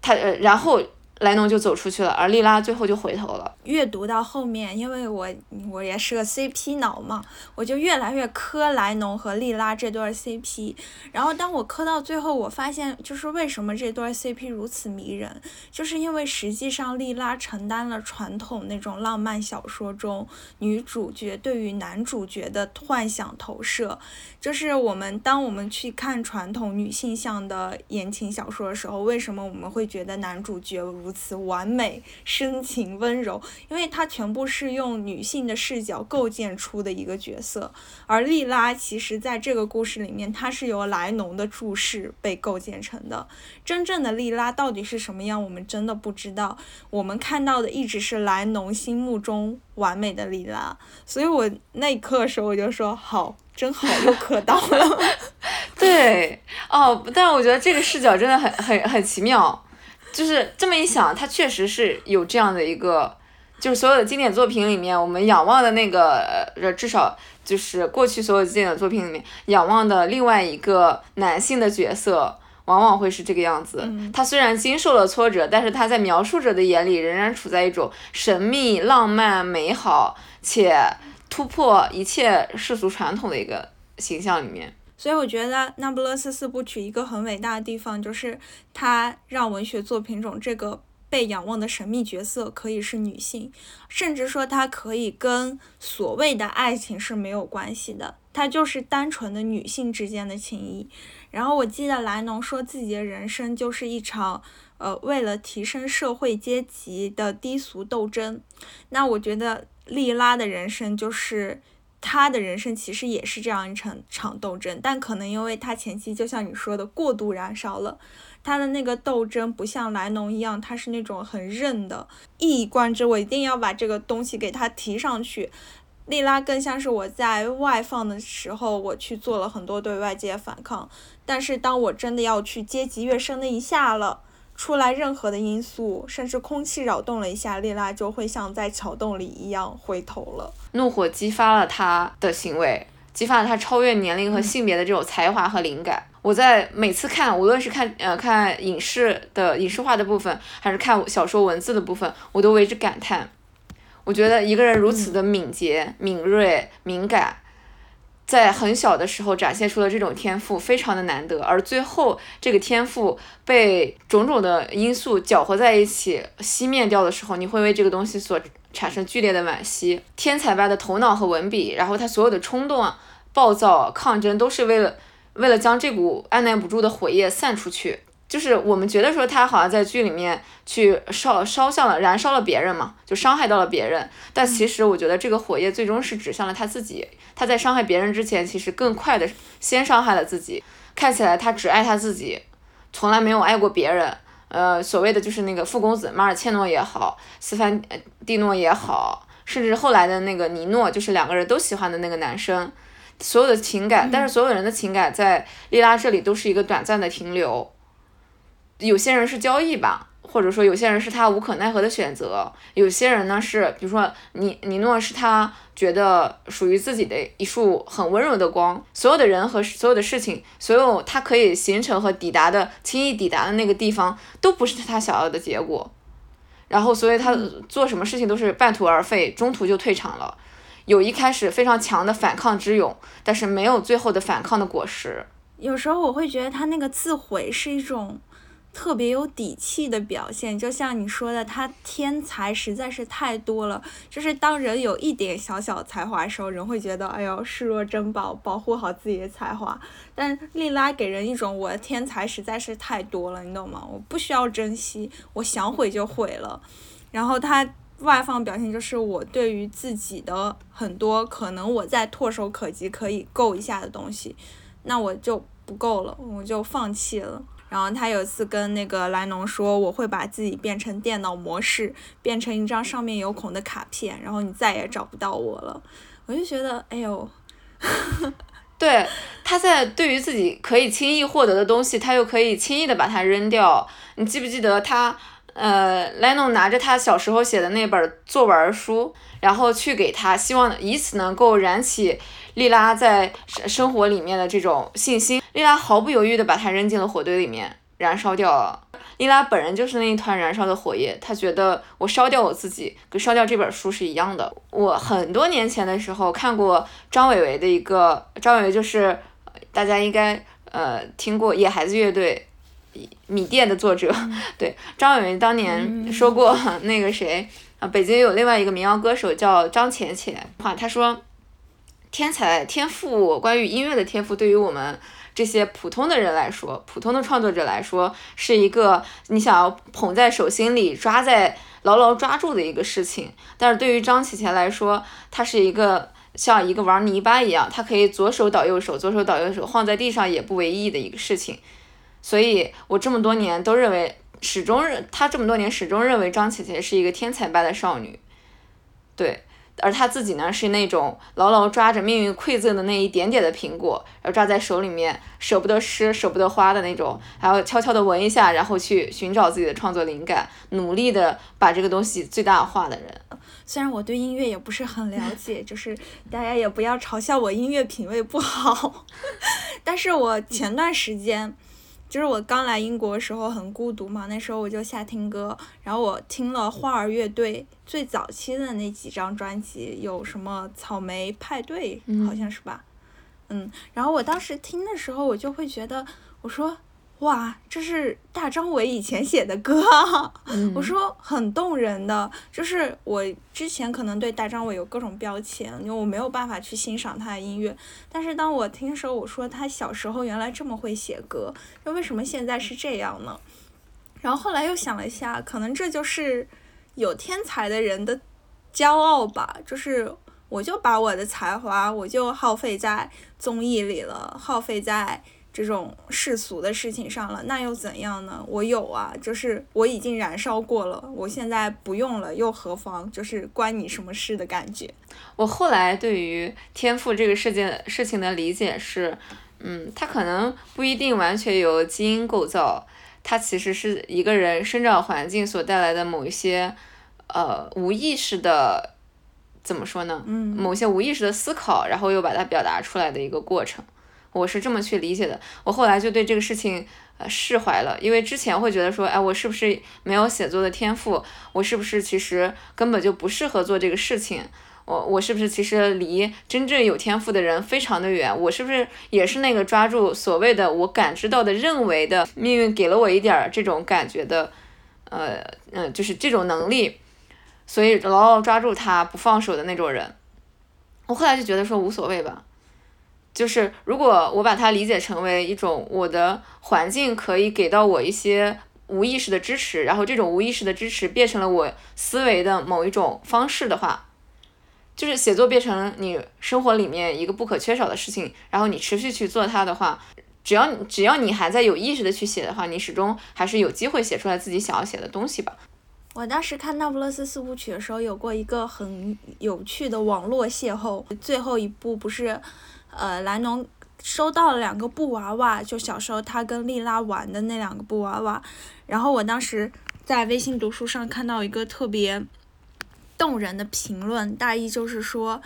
他呃，然后。莱农就走出去了，而莉拉最后就回头了。阅读到后面，因为我我也是个 CP 脑嘛，我就越来越磕莱农和莉拉这对 CP。然后当我磕到最后，我发现就是为什么这对 CP 如此迷人，就是因为实际上莉拉承担了传统那种浪漫小说中女主角对于男主角的幻想投射。就是我们当我们去看传统女性向的言情小说的时候，为什么我们会觉得男主角如此完美、深情、温柔？因为它全部是用女性的视角构建出的一个角色。而莉拉其实在这个故事里面，她是由莱农的注视被构建成的。真正的莉拉到底是什么样，我们真的不知道。我们看到的一直是莱农心目中完美的莉拉。所以我那一刻的时候，我就说好。真好又磕到了，<laughs> 对，哦，但我觉得这个视角真的很很很奇妙，就是这么一想，他确实是有这样的一个，就是所有的经典作品里面，我们仰望的那个，呃，至少就是过去所有经典作品里面仰望的另外一个男性的角色，往往会是这个样子。他虽然经受了挫折，但是他在描述者的眼里仍然处在一种神秘、浪漫、美好且。突破一切世俗传统的一个形象里面，所以我觉得《那不勒斯四部曲》一个很伟大的地方，就是它让文学作品中这个被仰望的神秘角色可以是女性，甚至说它可以跟所谓的爱情是没有关系的，它就是单纯的女性之间的情谊。然后我记得莱农说自己的人生就是一场，呃，为了提升社会阶级的低俗斗争。那我觉得。莉拉的人生就是他的人生，其实也是这样一场场斗争，但可能因为他前期就像你说的过度燃烧了，他的那个斗争不像莱农一样，他是那种很韧的，一以贯之，我一定要把这个东西给他提上去。莉拉更像是我在外放的时候，我去做了很多对外界反抗，但是当我真的要去阶级跃升的一下了。出来任何的因素，甚至空气扰动了一下，莉拉就会像在桥洞里一样回头了。怒火激发了他的行为，激发了他超越年龄和性别的这种才华和灵感。我在每次看，无论是看呃看影视的影视化的部分，还是看小说文字的部分，我都为之感叹。我觉得一个人如此的敏捷、敏锐、敏感。在很小的时候展现出了这种天赋，非常的难得。而最后这个天赋被种种的因素搅和在一起熄灭掉的时候，你会为这个东西所产生剧烈的惋惜。天才般的头脑和文笔，然后他所有的冲动、暴躁、抗争，都是为了为了将这股按捺不住的火焰散出去。就是我们觉得说他好像在剧里面去烧烧向了燃烧了别人嘛，就伤害到了别人。但其实我觉得这个火焰最终是指向了他自己。他在伤害别人之前，其实更快的先伤害了自己。看起来他只爱他自己，从来没有爱过别人。呃，所谓的就是那个副公子马尔切诺也好，斯凡蒂诺也好，甚至后来的那个尼诺，就是两个人都喜欢的那个男生，所有的情感，但是所有人的情感在莉拉这里都是一个短暂的停留。有些人是交易吧，或者说有些人是他无可奈何的选择，有些人呢是，比如说尼尼诺是他觉得属于自己的一束很温柔的光，所有的人和所有的事情，所有他可以形成和抵达的轻易抵达的那个地方，都不是他想要的结果，然后所以他做什么事情都是半途而废，中途就退场了，有一开始非常强的反抗之勇，但是没有最后的反抗的果实。有时候我会觉得他那个自毁是一种。特别有底气的表现，就像你说的，他天才实在是太多了。就是当人有一点小小才华的时候，人会觉得，哎呦，视若珍宝，保护好自己的才华。但莉拉给人一种，我的天才实在是太多了，你懂吗？我不需要珍惜，我想毁就毁了。然后他外放表现就是，我对于自己的很多可能我在唾手可及可以够一下的东西，那我就不够了，我就放弃了。然后他有一次跟那个莱农说：“我会把自己变成电脑模式，变成一张上面有孔的卡片，然后你再也找不到我了。<laughs> ”我就觉得，哎呦，<laughs> 对，他在对于自己可以轻易获得的东西，他又可以轻易的把它扔掉。你记不记得他，呃，莱农拿着他小时候写的那本作文书，然后去给他，希望以此能够燃起。莉拉在生活里面的这种信心，莉拉毫不犹豫地把它扔进了火堆里面，燃烧掉了。莉拉本人就是那一团燃烧的火焰，她觉得我烧掉我自己，跟烧掉这本书是一样的。我很多年前的时候看过张伟伟的一个，张伟伟就是大家应该呃听过野孩子乐队，米店的作者，对，张伟伟当年说过那个谁啊，北京有另外一个民谣歌手叫张浅浅，话他说。天才天赋，关于音乐的天赋，对于我们这些普通的人来说，普通的创作者来说，是一个你想要捧在手心里、抓在牢牢抓住的一个事情。但是对于张启前来说，他是一个像一个玩泥巴一样，他可以左手倒右手，左手倒右手，晃在地上也不为意的一个事情。所以我这么多年都认为，始终认他这么多年始终认为张启前是一个天才般的少女，对。而他自己呢，是那种牢牢抓着命运馈赠的那一点点的苹果，然后抓在手里面，舍不得吃，舍不得花的那种，还要悄悄地闻一下，然后去寻找自己的创作灵感，努力的把这个东西最大化的人。虽然我对音乐也不是很了解，就是大家也不要嘲笑我音乐品味不好，<laughs> 但是我前段时间。就是我刚来英国的时候很孤独嘛，那时候我就瞎听歌，然后我听了花儿乐队最早期的那几张专辑，有什么草莓派对，好像是吧，嗯，然后我当时听的时候，我就会觉得，我说。哇，这是大张伟以前写的歌，我说很动人的。就是我之前可能对大张伟有各种标签，因为我没有办法去欣赏他的音乐。但是当我听说，我说他小时候原来这么会写歌，那为什么现在是这样呢？然后后来又想了一下，可能这就是有天才的人的骄傲吧。就是我就把我的才华，我就耗费在综艺里了，耗费在。这种世俗的事情上了，那又怎样呢？我有啊，就是我已经燃烧过了，我现在不用了，又何妨？就是关你什么事的感觉。我后来对于天赋这个事件事情的理解是，嗯，它可能不一定完全由基因构造，它其实是一个人生长环境所带来的某一些，呃，无意识的，怎么说呢？嗯，某些无意识的思考，然后又把它表达出来的一个过程。我是这么去理解的，我后来就对这个事情呃释怀了，因为之前会觉得说，哎，我是不是没有写作的天赋？我是不是其实根本就不适合做这个事情？我我是不是其实离真正有天赋的人非常的远？我是不是也是那个抓住所谓的我感知到的、认为的命运给了我一点这种感觉的，呃嗯，就是这种能力？所以牢牢抓住他不放手的那种人。我后来就觉得说无所谓吧，就是如果我把它理解成为一种我的环境可以给到我一些无意识的支持，然后这种无意识的支持变成了我思维的某一种方式的话，就是写作变成你生活里面一个不可缺少的事情，然后你持续去做它的话，只要只要你还在有意识的去写的话，你始终还是有机会写出来自己想要写的东西吧。我当时看《那不勒斯四部曲》的时候，有过一个很有趣的网络邂逅。最后一部不是，呃，莱农收到了两个布娃娃，就小时候他跟莉拉玩的那两个布娃娃。然后我当时在微信读书上看到一个特别动人的评论，大意就是说，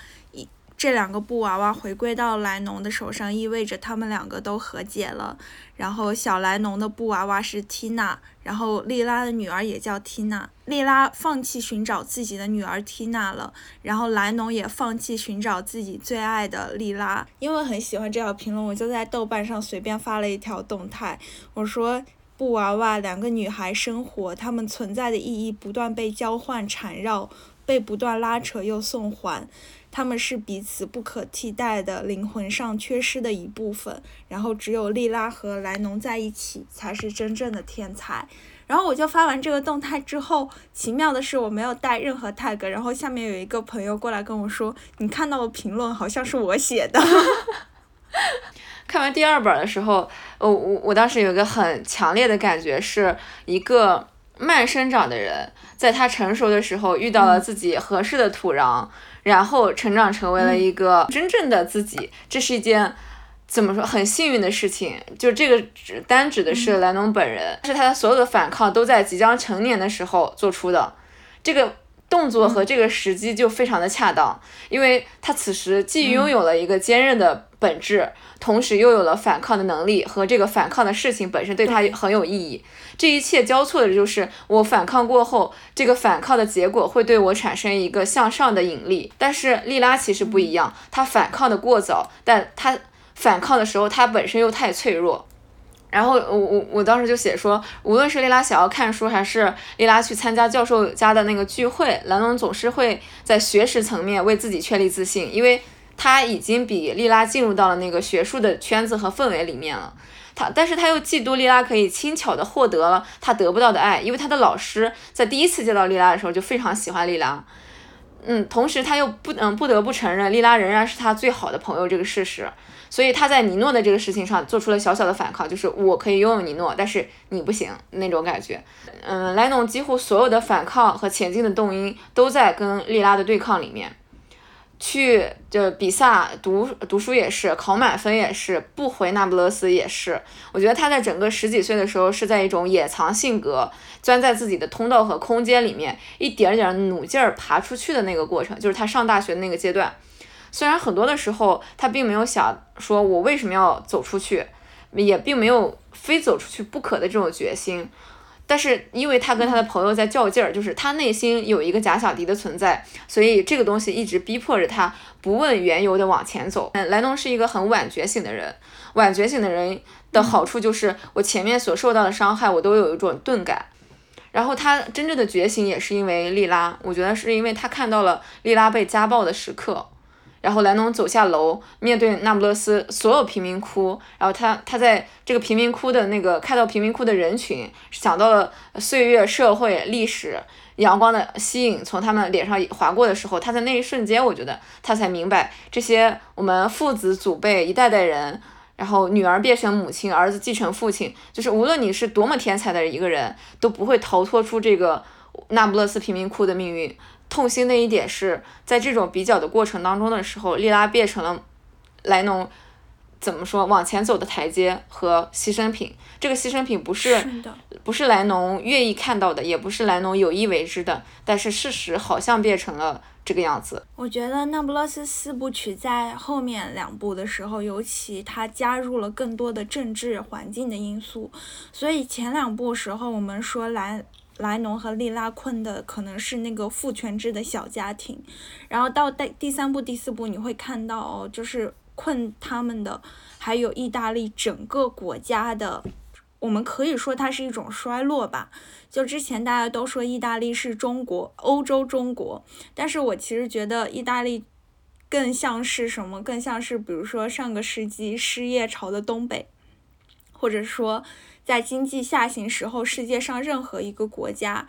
这两个布娃娃回归到莱农的手上，意味着他们两个都和解了。然后小莱农的布娃娃是缇娜。然后莉拉的女儿也叫缇娜，莉拉放弃寻找自己的女儿缇娜了，然后莱农也放弃寻找自己最爱的莉拉。因为很喜欢这条评论，我就在豆瓣上随便发了一条动态，我说布娃娃两个女孩生活，她们存在的意义不断被交换缠绕，被不断拉扯又送还。他们是彼此不可替代的灵魂上缺失的一部分，然后只有莉拉和莱农在一起才是真正的天才。然后我就发完这个动态之后，奇妙的是我没有带任何 tag，然后下面有一个朋友过来跟我说：“你看到的评论好像是我写的。<laughs> ”看完第二本的时候，我我我当时有一个很强烈的感觉，是一个慢生长的人，在他成熟的时候遇到了自己合适的土壤。然后成长成为了一个真正的自己，这是一件怎么说很幸运的事情。就这个只单指的是莱农本人，是他的所有的反抗都在即将成年的时候做出的。这个动作和这个时机就非常的恰当，因为他此时既拥有了一个坚韧的本质，同时又有了反抗的能力和这个反抗的事情本身对他很有意义。这一切交错的就是我反抗过后，这个反抗的结果会对我产生一个向上的引力。但是莉拉其实不一样，她反抗的过早，但她反抗的时候，她本身又太脆弱。然后我我我当时就写说，无论是丽拉想要看书，还是丽拉去参加教授家的那个聚会，兰农总是会在学识层面为自己确立自信，因为他已经比丽拉进入到了那个学术的圈子和氛围里面了。他，但是他又嫉妒丽拉可以轻巧的获得了他得不到的爱，因为他的老师在第一次见到丽拉的时候就非常喜欢丽拉，嗯，同时他又不嗯不得不承认丽拉仍然是他最好的朋友这个事实，所以他在尼诺的这个事情上做出了小小的反抗，就是我可以拥有尼诺，但是你不行那种感觉，嗯，莱农几乎所有的反抗和前进的动因都在跟莉拉的对抗里面。去就比萨读读书也是，考满分也是，不回那不勒斯也是。我觉得他在整个十几岁的时候是在一种野藏性格，钻在自己的通道和空间里面，一点点努劲儿爬出去的那个过程，就是他上大学的那个阶段。虽然很多的时候他并没有想说我为什么要走出去，也并没有非走出去不可的这种决心。但是因为他跟他的朋友在较劲儿，就是他内心有一个假小迪的存在，所以这个东西一直逼迫着他不问缘由的往前走。嗯，莱农是一个很晚觉醒的人，晚觉醒的人的好处就是我前面所受到的伤害，我都有一种钝感。然后他真正的觉醒也是因为莉拉，我觉得是因为他看到了莉拉被家暴的时刻。然后莱农走下楼，面对那不勒斯所有贫民窟，然后他他在这个贫民窟的那个看到贫民窟的人群，想到了岁月、社会、历史、阳光的吸引从他们脸上划过的时候，他在那一瞬间，我觉得他才明白这些我们父子祖辈一代代人，然后女儿变成母亲，儿子继承父亲，就是无论你是多么天才的一个人，都不会逃脱出这个那不勒斯贫民窟的命运。痛心的一点是在这种比较的过程当中的时候，莉拉变成了莱农怎么说往前走的台阶和牺牲品。这个牺牲品不是不是莱农愿意看到的，也不是莱农有意为之的，但是事实好像变成了这个样子。我觉得《那不勒斯四部曲》在后面两部的时候，尤其它加入了更多的政治环境的因素，所以前两部时候我们说莱。莱农和莉拉困的可能是那个父权制的小家庭，然后到第第三部、第四部你会看到哦，就是困他们的还有意大利整个国家的我们可以说它是一种衰落吧。就之前大家都说意大利是中国欧洲中国，但是我其实觉得意大利更像是什么？更像是比如说上个世纪失业潮的东北，或者说在经济下行时候，世界上任何一个国家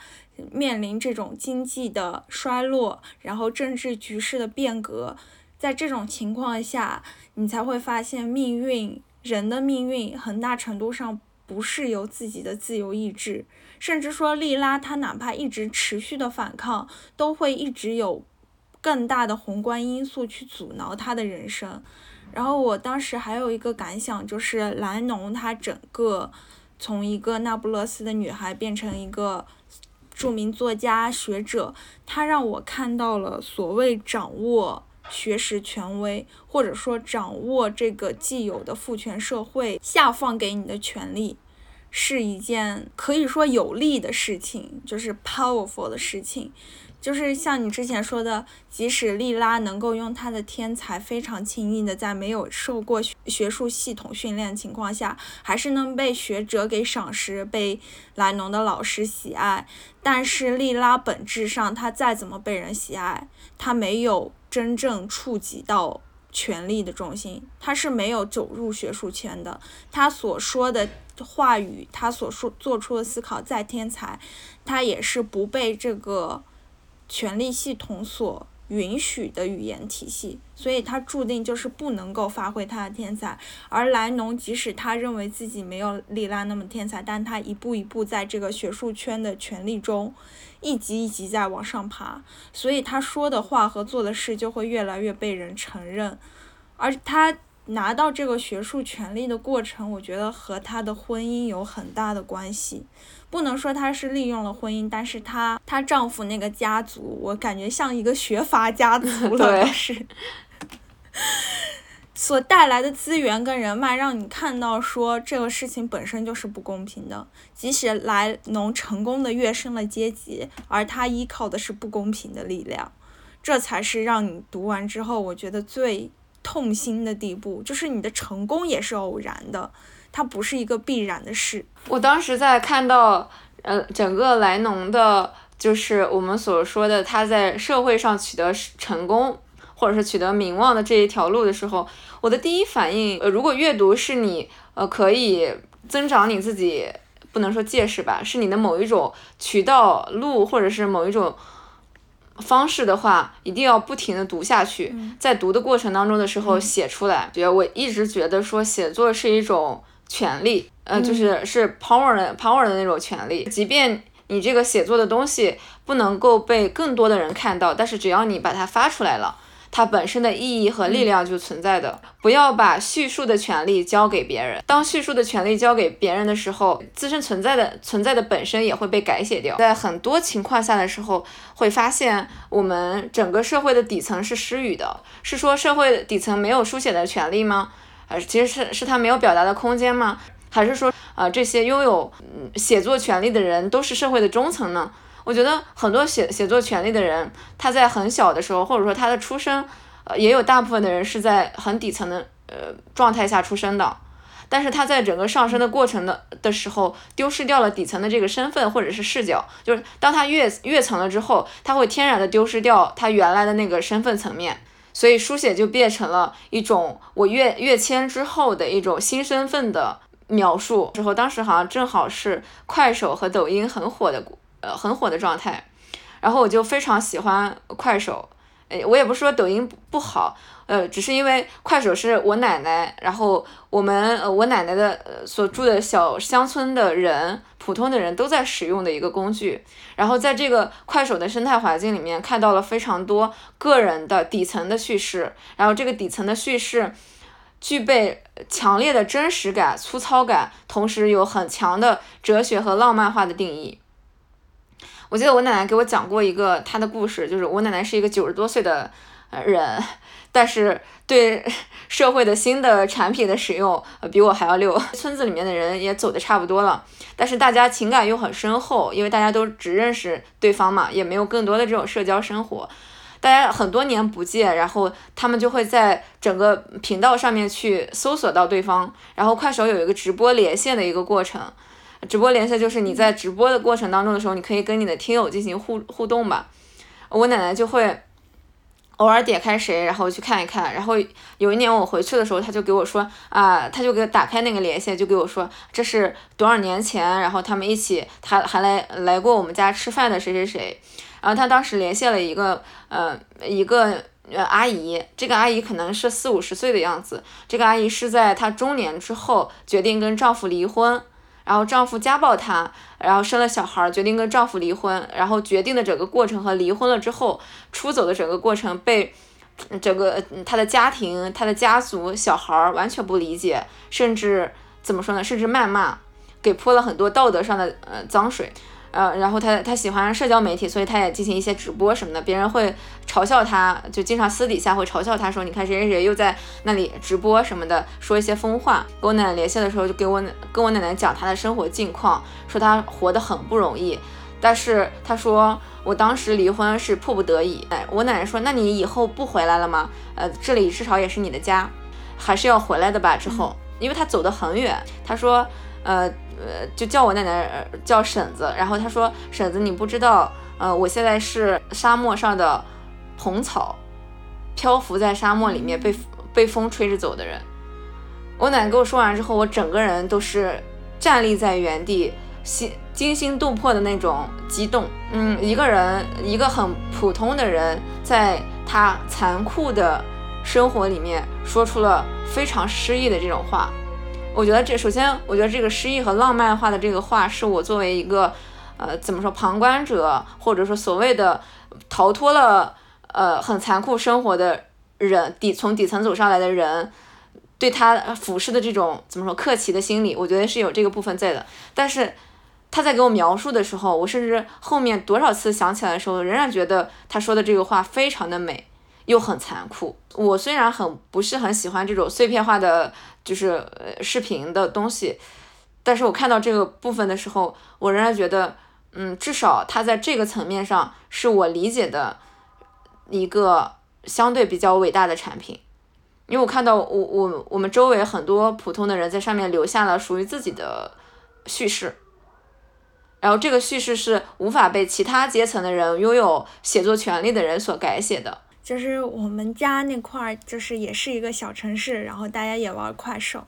面临这种经济的衰落，然后政治局势的变革，在这种情况下，你才会发现命运，人的命运很大程度上不是由自己的自由意志。甚至说，利拉他哪怕一直持续的反抗，都会一直有更大的宏观因素去阻挠他的人生。然后我当时还有一个感想，就是莱农他整个从一个那不勒斯的女孩变成一个著名作家学者，他让我看到了所谓掌握学识权威，或者说掌握这个既有的父权社会下放给你的权利。是一件可以说有利的事情，就是 powerful 的事情，就是像你之前说的，即使莉拉能够用她的天才非常轻易的在没有受过学术系统训练情况下，还是能被学者给赏识，被莱农的老师喜爱。但是莉拉本质上，她再怎么被人喜爱，她没有真正触及到。权力的中心，他是没有走入学术圈的。他所说的话语，他所说做出的思考再天才，他也是不被这个权力系统所。允许的语言体系，所以他注定就是不能够发挥他的天才。而莱农即使他认为自己没有莉拉那么天才，但他一步一步在这个学术圈的权力中，一级一级在往上爬，所以他说的话和做的事就会越来越被人承认。而他拿到这个学术权利的过程，我觉得和他的婚姻有很大的关系。不能说她是利用了婚姻，但是她她丈夫那个家族，我感觉像一个学阀家族 <laughs> 了，是。所带来的资源跟人脉，让你看到说这个事情本身就是不公平的。即使莱农成功的跃升了阶级，而他依靠的是不公平的力量，这才是让你读完之后，我觉得最痛心的地步，就是你的成功也是偶然的。它不是一个必然的事。我当时在看到，呃，整个莱农的，就是我们所说的他在社会上取得成功，或者是取得名望的这一条路的时候，我的第一反应，呃，如果阅读是你，呃，可以增长你自己，不能说见识吧，是你的某一种渠道路，或者是某一种方式的话，一定要不停的读下去，在读的过程当中的时候写出来。觉得我一直觉得说写作是一种。权利，呃，就是是 power 的 power 的那种权利。即便你这个写作的东西不能够被更多的人看到，但是只要你把它发出来了，它本身的意义和力量就存在的。不要把叙述的权利交给别人。当叙述的权利交给别人的时候，自身存在的存在的本身也会被改写掉。在很多情况下的时候，会发现我们整个社会的底层是失语的。是说社会底层没有书写的权利吗？呃，其实是是他没有表达的空间吗？还是说，啊，这些拥有写作权利的人都是社会的中层呢？我觉得很多写写作权利的人，他在很小的时候，或者说他的出生，呃，也有大部分的人是在很底层的呃状态下出生的，但是他在整个上升的过程的的时候，丢失掉了底层的这个身份或者是视角，就是当他越越层了之后，他会天然的丢失掉他原来的那个身份层面。所以书写就变成了一种我跃跃迁之后的一种新身份的描述。之后当时好像正好是快手和抖音很火的，呃，很火的状态，然后我就非常喜欢快手。哎，我也不说抖音不好，呃，只是因为快手是我奶奶，然后我们呃我奶奶的呃所住的小乡村的人，普通的人都在使用的一个工具。然后在这个快手的生态环境里面，看到了非常多个人的底层的叙事，然后这个底层的叙事具备强烈的真实感、粗糙感，同时有很强的哲学和浪漫化的定义。我记得我奶奶给我讲过一个她的故事，就是我奶奶是一个九十多岁的人，但是对 <laughs> 社会的新的产品的使用比我还要溜。村子里面的人也走的差不多了，但是大家情感又很深厚，因为大家都只认识对方嘛，也没有更多的这种社交生活。大家很多年不见，然后他们就会在整个频道上面去搜索到对方。然后快手有一个直播连线的一个过程，直播连线就是你在直播的过程当中的时候，你可以跟你的听友进行互互动吧。我奶奶就会。偶尔点开谁，然后去看一看。然后有一年我回去的时候，她就给我说啊，他就给打开那个连线，就给我说这是多少年前，然后他们一起，他还来来过我们家吃饭的谁谁谁。然后他当时连线了一个呃一个呃阿姨，这个阿姨可能是四五十岁的样子。这个阿姨是在她中年之后决定跟丈夫离婚。然后丈夫家暴她，然后生了小孩，决定跟丈夫离婚。然后决定的整个过程和离婚了之后出走的整个过程，被整个她的家庭、她的家族、小孩完全不理解，甚至怎么说呢？甚至谩骂，给泼了很多道德上的呃脏水。呃，然后他他喜欢社交媒体，所以他也进行一些直播什么的，别人会嘲笑他，就经常私底下会嘲笑他说，你看谁谁谁又在那里直播什么的，说一些疯话。跟我奶奶联系的时候，就给我跟我奶奶讲他的生活近况，说他活得很不容易，但是他说我当时离婚是迫不得已。哎，我奶奶说，那你以后不回来了吗？呃，这里至少也是你的家，还是要回来的吧？之后，因为他走得很远，他说，呃。呃，就叫我奶奶叫婶子，然后她说婶子，你不知道，呃，我现在是沙漠上的蓬草，漂浮在沙漠里面被被风吹着走的人。我奶奶跟我说完之后，我整个人都是站立在原地，心惊心动魄的那种激动。嗯，一个人，一个很普通的人，在他残酷的生活里面说出了非常诗意的这种话。我觉得这首先，我觉得这个诗意和浪漫化的这个话，是我作为一个，呃，怎么说旁观者，或者说所谓的逃脱了呃很残酷生活的人，底从底层走上来的人，对他俯视的这种怎么说客气的心理，我觉得是有这个部分在的。但是他在给我描述的时候，我甚至后面多少次想起来的时候，仍然觉得他说的这个话非常的美。又很残酷。我虽然很不是很喜欢这种碎片化的，就是呃视频的东西，但是我看到这个部分的时候，我仍然觉得，嗯，至少它在这个层面上是我理解的一个相对比较伟大的产品。因为我看到我我我们周围很多普通的人在上面留下了属于自己的叙事，然后这个叙事是无法被其他阶层的人拥有写作权利的人所改写的。就是我们家那块儿，就是也是一个小城市，然后大家也玩快手，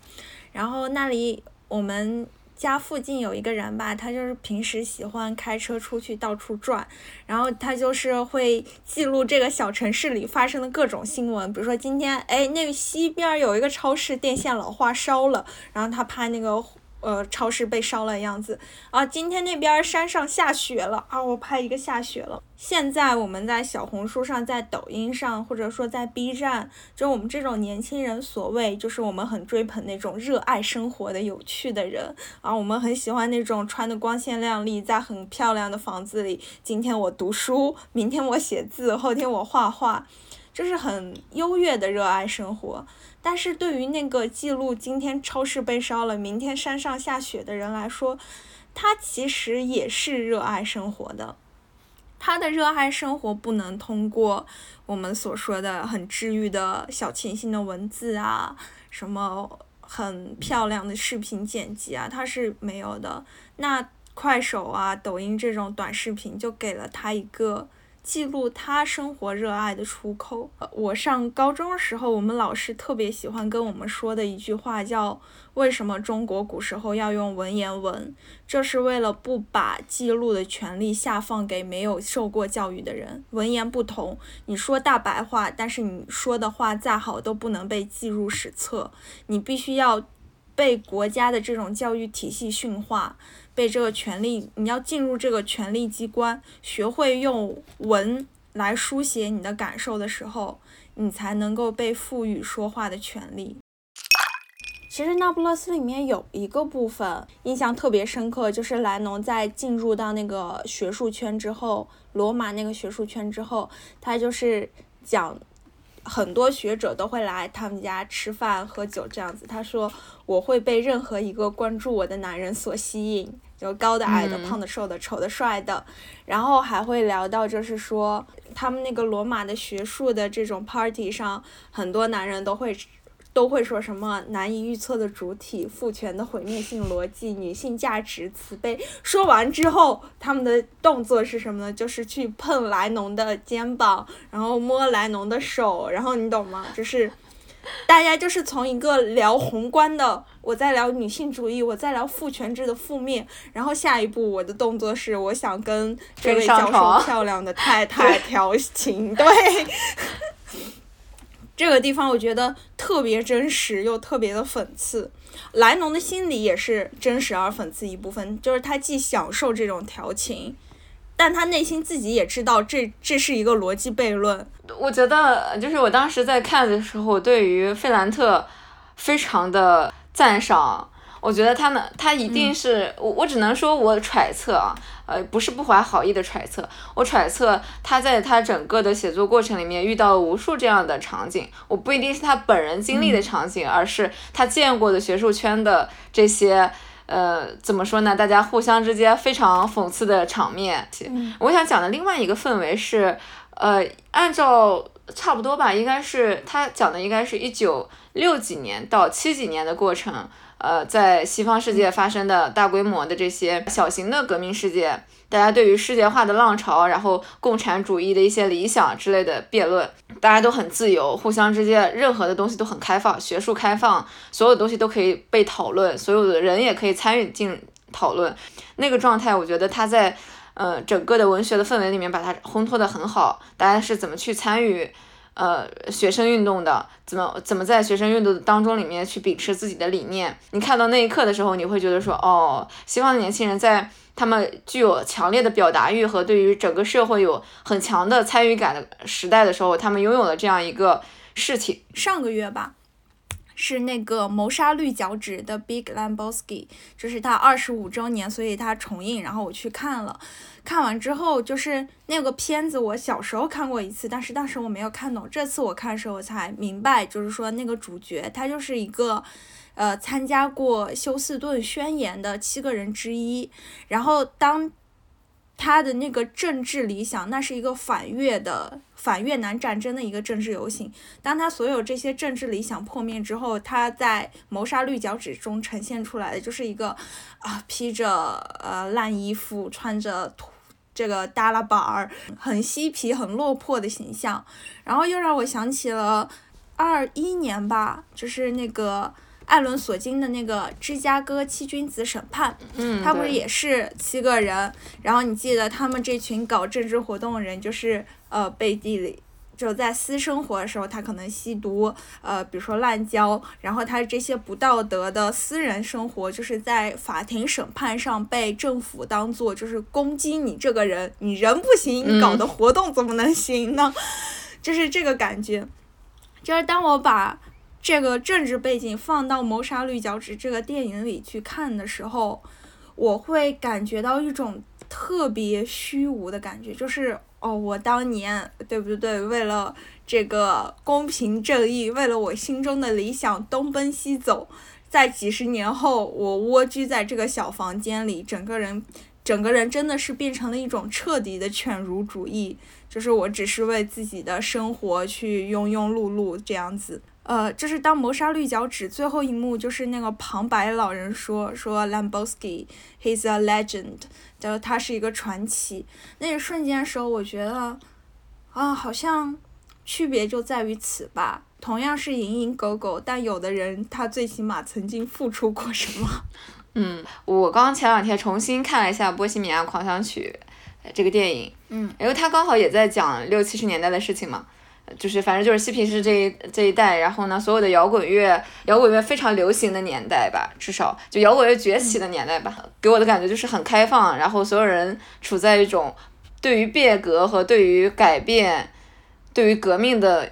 然后那里我们家附近有一个人吧，他就是平时喜欢开车出去到处转，然后他就是会记录这个小城市里发生的各种新闻，比如说今天，哎，那个西边有一个超市电线老化烧了，然后他拍那个。呃，超市被烧了样子啊！今天那边山上下雪了啊！我拍一个下雪了。现在我们在小红书上，在抖音上，或者说在 B 站，就我们这种年轻人，所谓就是我们很追捧那种热爱生活的有趣的人啊。我们很喜欢那种穿的光鲜亮丽，在很漂亮的房子里。今天我读书，明天我写字，后天我画画，就是很优越的热爱生活。但是对于那个记录今天超市被烧了，明天山上下雪的人来说，他其实也是热爱生活的。他的热爱生活不能通过我们所说的很治愈的小清新的文字啊，什么很漂亮的视频剪辑啊，他是没有的。那快手啊、抖音这种短视频就给了他一个。记录他生活热爱的出口。我上高中的时候，我们老师特别喜欢跟我们说的一句话叫：“为什么中国古时候要用文言文？这是为了不把记录的权利下放给没有受过教育的人。文言不同，你说大白话，但是你说的话再好都不能被记入史册，你必须要被国家的这种教育体系驯化。”被这个权利，你要进入这个权力机关，学会用文来书写你的感受的时候，你才能够被赋予说话的权利。其实《那不勒斯》里面有一个部分印象特别深刻，就是莱农在进入到那个学术圈之后，罗马那个学术圈之后，他就是讲。很多学者都会来他们家吃饭喝酒这样子。他说：“我会被任何一个关注我的男人所吸引。”就高的、矮的、胖的、瘦的、丑的、帅的，然后还会聊到就是说他们那个罗马的学术的这种 party 上，很多男人都会。都会说什么难以预测的主体、父权的毁灭性逻辑、女性价值、慈悲。说完之后，他们的动作是什么呢？就是去碰莱农的肩膀，然后摸莱农的手，然后你懂吗？就是 <laughs> 大家就是从一个聊宏观的，我在聊女性主义，我在聊父权制的负面，然后下一步我的动作是我想跟这位教授漂亮的太太调情，对。这个地方我觉得特别真实又特别的讽刺，莱农的心理也是真实而讽刺一部分，就是他既享受这种调情，但他内心自己也知道这这是一个逻辑悖论。我觉得就是我当时在看的时候，对于费兰特非常的赞赏。我觉得他呢，他一定是我，我只能说我揣测啊，呃，不是不怀好意的揣测，我揣测他在他整个的写作过程里面遇到了无数这样的场景，我不一定是他本人经历的场景，而是他见过的学术圈的这些，呃，怎么说呢？大家互相之间非常讽刺的场面。我想讲的另外一个氛围是，呃，按照差不多吧，应该是他讲的应该是一九六几年到七几年的过程。呃，在西方世界发生的大规模的这些小型的革命事件，大家对于世界化的浪潮，然后共产主义的一些理想之类的辩论，大家都很自由，互相之间任何的东西都很开放，学术开放，所有东西都可以被讨论，所有的人也可以参与进讨论。那个状态，我觉得他在呃整个的文学的氛围里面把它烘托得很好。大家是怎么去参与？呃，学生运动的怎么怎么在学生运动当中里面去秉持自己的理念？你看到那一刻的时候，你会觉得说，哦，西方的年轻人在他们具有强烈的表达欲和对于整个社会有很强的参与感的时代的时候，他们拥有了这样一个事情。上个月吧。是那个谋杀绿脚趾的 Big Lebowski，就是他二十五周年，所以他重映，然后我去看了。看完之后，就是那个片子，我小时候看过一次，但是当时我没有看懂。这次我看的时候，我才明白，就是说那个主角他就是一个，呃，参加过休斯顿宣言的七个人之一。然后当他的那个政治理想，那是一个反越的。反越南战争的一个政治游行，当他所有这些政治理想破灭之后，他在谋杀绿脚趾中呈现出来的就是一个啊披着呃烂衣服，穿着这个耷拉板儿，很嬉皮、很落魄的形象，然后又让我想起了二一年吧，就是那个。艾伦·索金的那个《芝加哥七君子审判》，嗯，他不是也是七个人？然后你记得他们这群搞政治活动的人，就是呃背地里就在私生活的时候，他可能吸毒，呃，比如说滥交，然后他这些不道德的私人生活，就是在法庭审判上被政府当做就是攻击你这个人，你人不行，你搞的活动怎么能行呢？<laughs> 就是这个感觉，就是当我把。这个政治背景放到《谋杀绿脚趾》这个电影里去看的时候，我会感觉到一种特别虚无的感觉，就是哦，我当年对不对？为了这个公平正义，为了我心中的理想东奔西走，在几十年后，我蜗居在这个小房间里，整个人，整个人真的是变成了一种彻底的犬儒主义，就是我只是为自己的生活去庸庸碌碌这样子。呃，就是当谋杀绿脚趾最后一幕，就是那个旁白老人说说 Lamboski，he's a legend，就他是一个传奇。那一瞬间的时候，我觉得，啊，好像区别就在于此吧。同样是蝇营狗苟，但有的人他最起码曾经付出过什么。<laughs> 嗯，我刚前两天重新看了一下《波西米亚狂想曲》这个电影，嗯，因为他刚好也在讲六七十年代的事情嘛。就是反正就是嬉皮士这一这一代，然后呢，所有的摇滚乐，摇滚乐非常流行的年代吧，至少就摇滚乐崛起的年代吧，给我的感觉就是很开放，然后所有人处在一种对于变革和对于改变，对于革命的，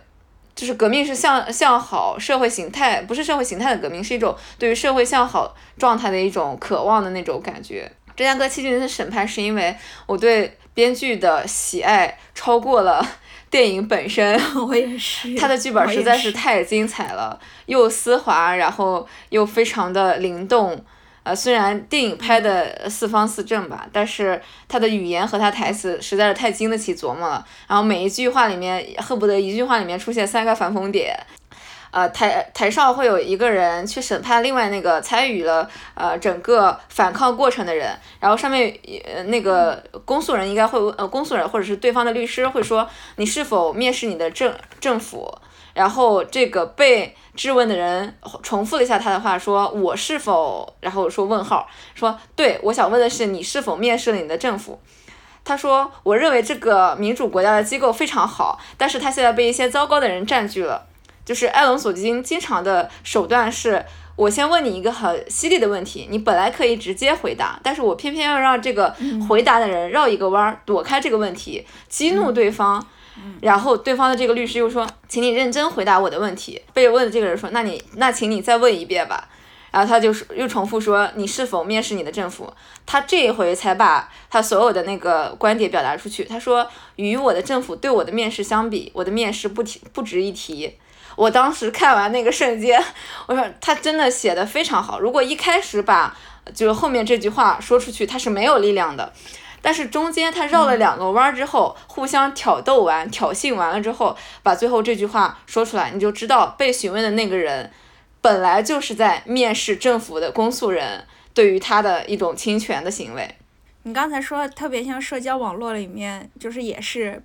就是革命是向向好社会形态，不是社会形态的革命，是一种对于社会向好状态的一种渴望的那种感觉。芝加哥七君的审判是因为我对编剧的喜爱超过了。电影本身，<laughs> 我也是。他的剧本实在是太精彩了，又丝滑，然后又非常的灵动，呃，虽然电影拍的四方四正吧，但是他的语言和他台词实在是太经得起琢磨了。然后每一句话里面恨不得一句话里面出现三个反讽点。呃，台台上会有一个人去审判另外那个参与了呃整个反抗过程的人，然后上面呃那个公诉人应该会呃公诉人或者是对方的律师会说你是否蔑视你的政政府，然后这个被质问的人重复了一下他的话，说我是否，然后说问号，说对，我想问的是你是否蔑视了你的政府。他说我认为这个民主国家的机构非常好，但是他现在被一些糟糕的人占据了。就是埃隆索金经常的手段是，我先问你一个很犀利的问题，你本来可以直接回答，但是我偏偏要让这个回答的人绕一个弯儿躲开这个问题，激怒对方，然后对方的这个律师又说，请你认真回答我的问题。被问的这个人说，那你那请你再问一遍吧。然后他就又重复说，你是否面试你的政府？他这一回才把他所有的那个观点表达出去。他说，与我的政府对我的面试相比，我的面试不提不值一提。我当时看完那个瞬间，我说他真的写的非常好。如果一开始把就是后面这句话说出去，他是没有力量的。但是中间他绕了两个弯儿之后，互相挑逗完、挑衅完了之后，把最后这句话说出来，你就知道被询问的那个人本来就是在面试政府的公诉人对于他的一种侵权的行为。你刚才说特别像社交网络里面，就是也是。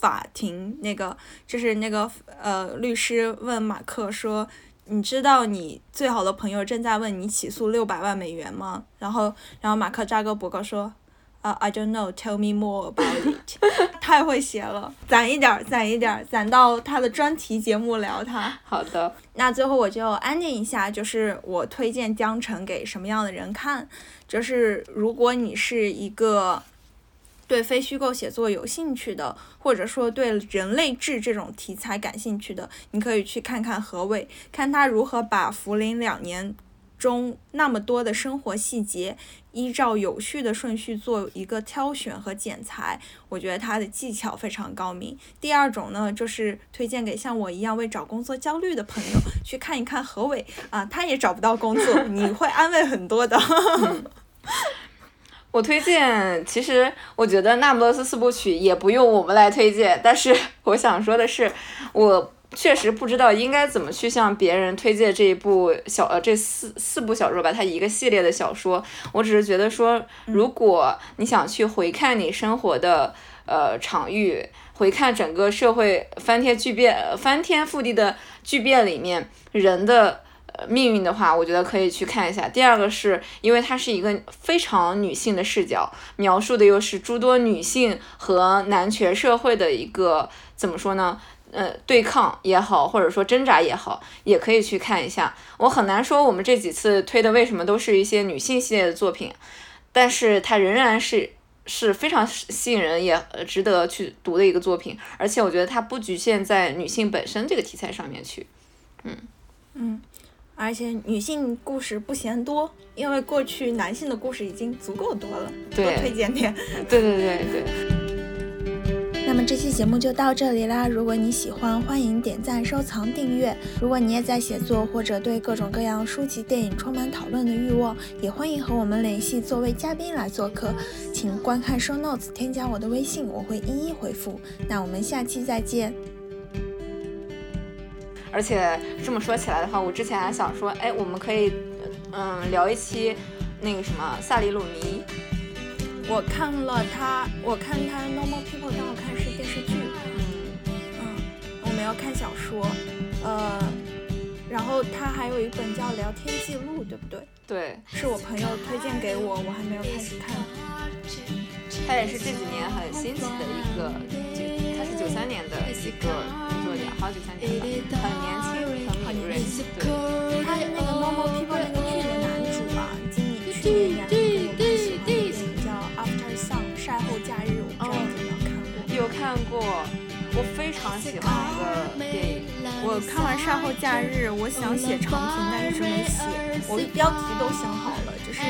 法庭那个就是那个呃，律师问马克说：“你知道你最好的朋友正在问你起诉六百万美元吗？”然后，然后马克扎克伯格说：“啊，I don't know, tell me more about it。<laughs> ”太会写了，攒一点儿，攒一点儿，攒到他的专题节目聊他。好的，那最后我就安利一下，就是我推荐《江城》给什么样的人看？就是如果你是一个。对非虚构写作有兴趣的，或者说对人类志这种题材感兴趣的，你可以去看看何伟，看他如何把福林两年中那么多的生活细节，依照有序的顺序做一个挑选和剪裁。我觉得他的技巧非常高明。第二种呢，就是推荐给像我一样为找工作焦虑的朋友去看一看何伟啊，他也找不到工作，你会安慰很多的。<laughs> 我推荐，其实我觉得《那不勒斯四部曲》也不用我们来推荐，但是 <laughs> 我想说的是，我确实不知道应该怎么去向别人推荐这一部小呃这四四部小说吧，它一个系列的小说。我只是觉得说，如果你想去回看你生活的呃场域，回看整个社会翻天巨变、翻天覆地的巨变里面人的。命运的话，我觉得可以去看一下。第二个是因为它是一个非常女性的视角，描述的又是诸多女性和男权社会的一个怎么说呢？呃，对抗也好，或者说挣扎也好，也可以去看一下。我很难说我们这几次推的为什么都是一些女性系列的作品，但是它仍然是是非常吸引人也值得去读的一个作品。而且我觉得它不局限在女性本身这个题材上面去，嗯嗯。而且女性故事不嫌多，因为过去男性的故事已经足够多了。多推荐点。<laughs> 对对对对。那么这期节目就到这里啦！如果你喜欢，欢迎点赞、收藏、订阅。如果你也在写作，或者对各种各样书籍、电影充满讨论的欲望，也欢迎和我们联系，作为嘉宾来做客。请观看 show notes，添加我的微信，我会一一回复。那我们下期再见。而且这么说起来的话，我之前还想说，哎，我们可以，嗯，聊一期那个什么萨里鲁尼。我看了他，我看他 Normal People，但我看是电视剧。嗯，我没有看小说。呃，然后他还有一本叫《聊天记录》，对不对？对，是我朋友推荐给我，我还没有开始看。他也是这几年很新奇的一个，他是九三年的一个。好几三年了，很年轻，很敏锐。对，他那个 Normal People 那个剧的男主啊，今年去年演的我很喜欢的电影叫 After Sun 晒后假日，我不知道你有没有看过。有看过，我非常喜欢那个电影。我看完晒后假日，我想写长评，但一直没写。我标题都想好了，就是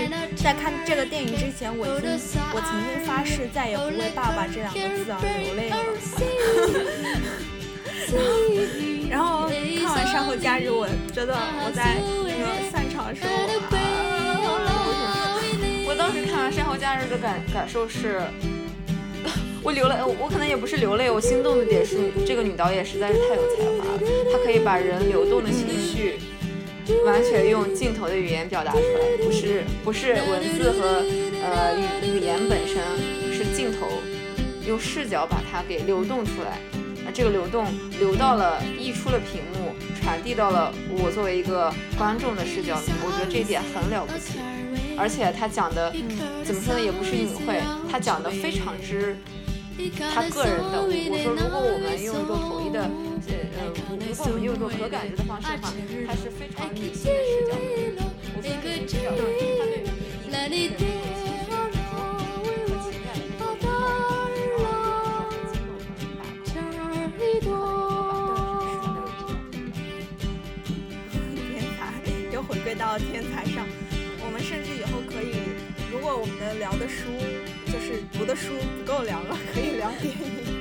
在看这个电影之前，我已经我曾经发誓再也不为爸爸这两个字而流泪了。然后看完《山后假日》，我觉得我在那个散场的时候。我当时看完《山后假日》的感感受是，<laughs> 我流泪，我可能也不是流泪，我心动的点是这个女导演实在是太有才华了，她可以把人流动的情绪完全用镜头的语言表达出来，不是不是文字和呃语语言本身，是镜头用视角把它给流动出来，啊，这个流动流到了溢出了屏幕，传递到了我作为一个观众的视角里，我觉得这一点很了不起。而且他讲的，怎么说呢，也不是隐晦，他讲的非常之他个人的。我说，如果我们用一个统一的，呃呃，如果我们用一个可感知的方式的话，他是非常理性的视角。我说这个视角，他对 <laughs> 天才又回归到天才上。我们甚至以后可以，如果我们的聊的书就是读的书不够聊了，可以聊电影。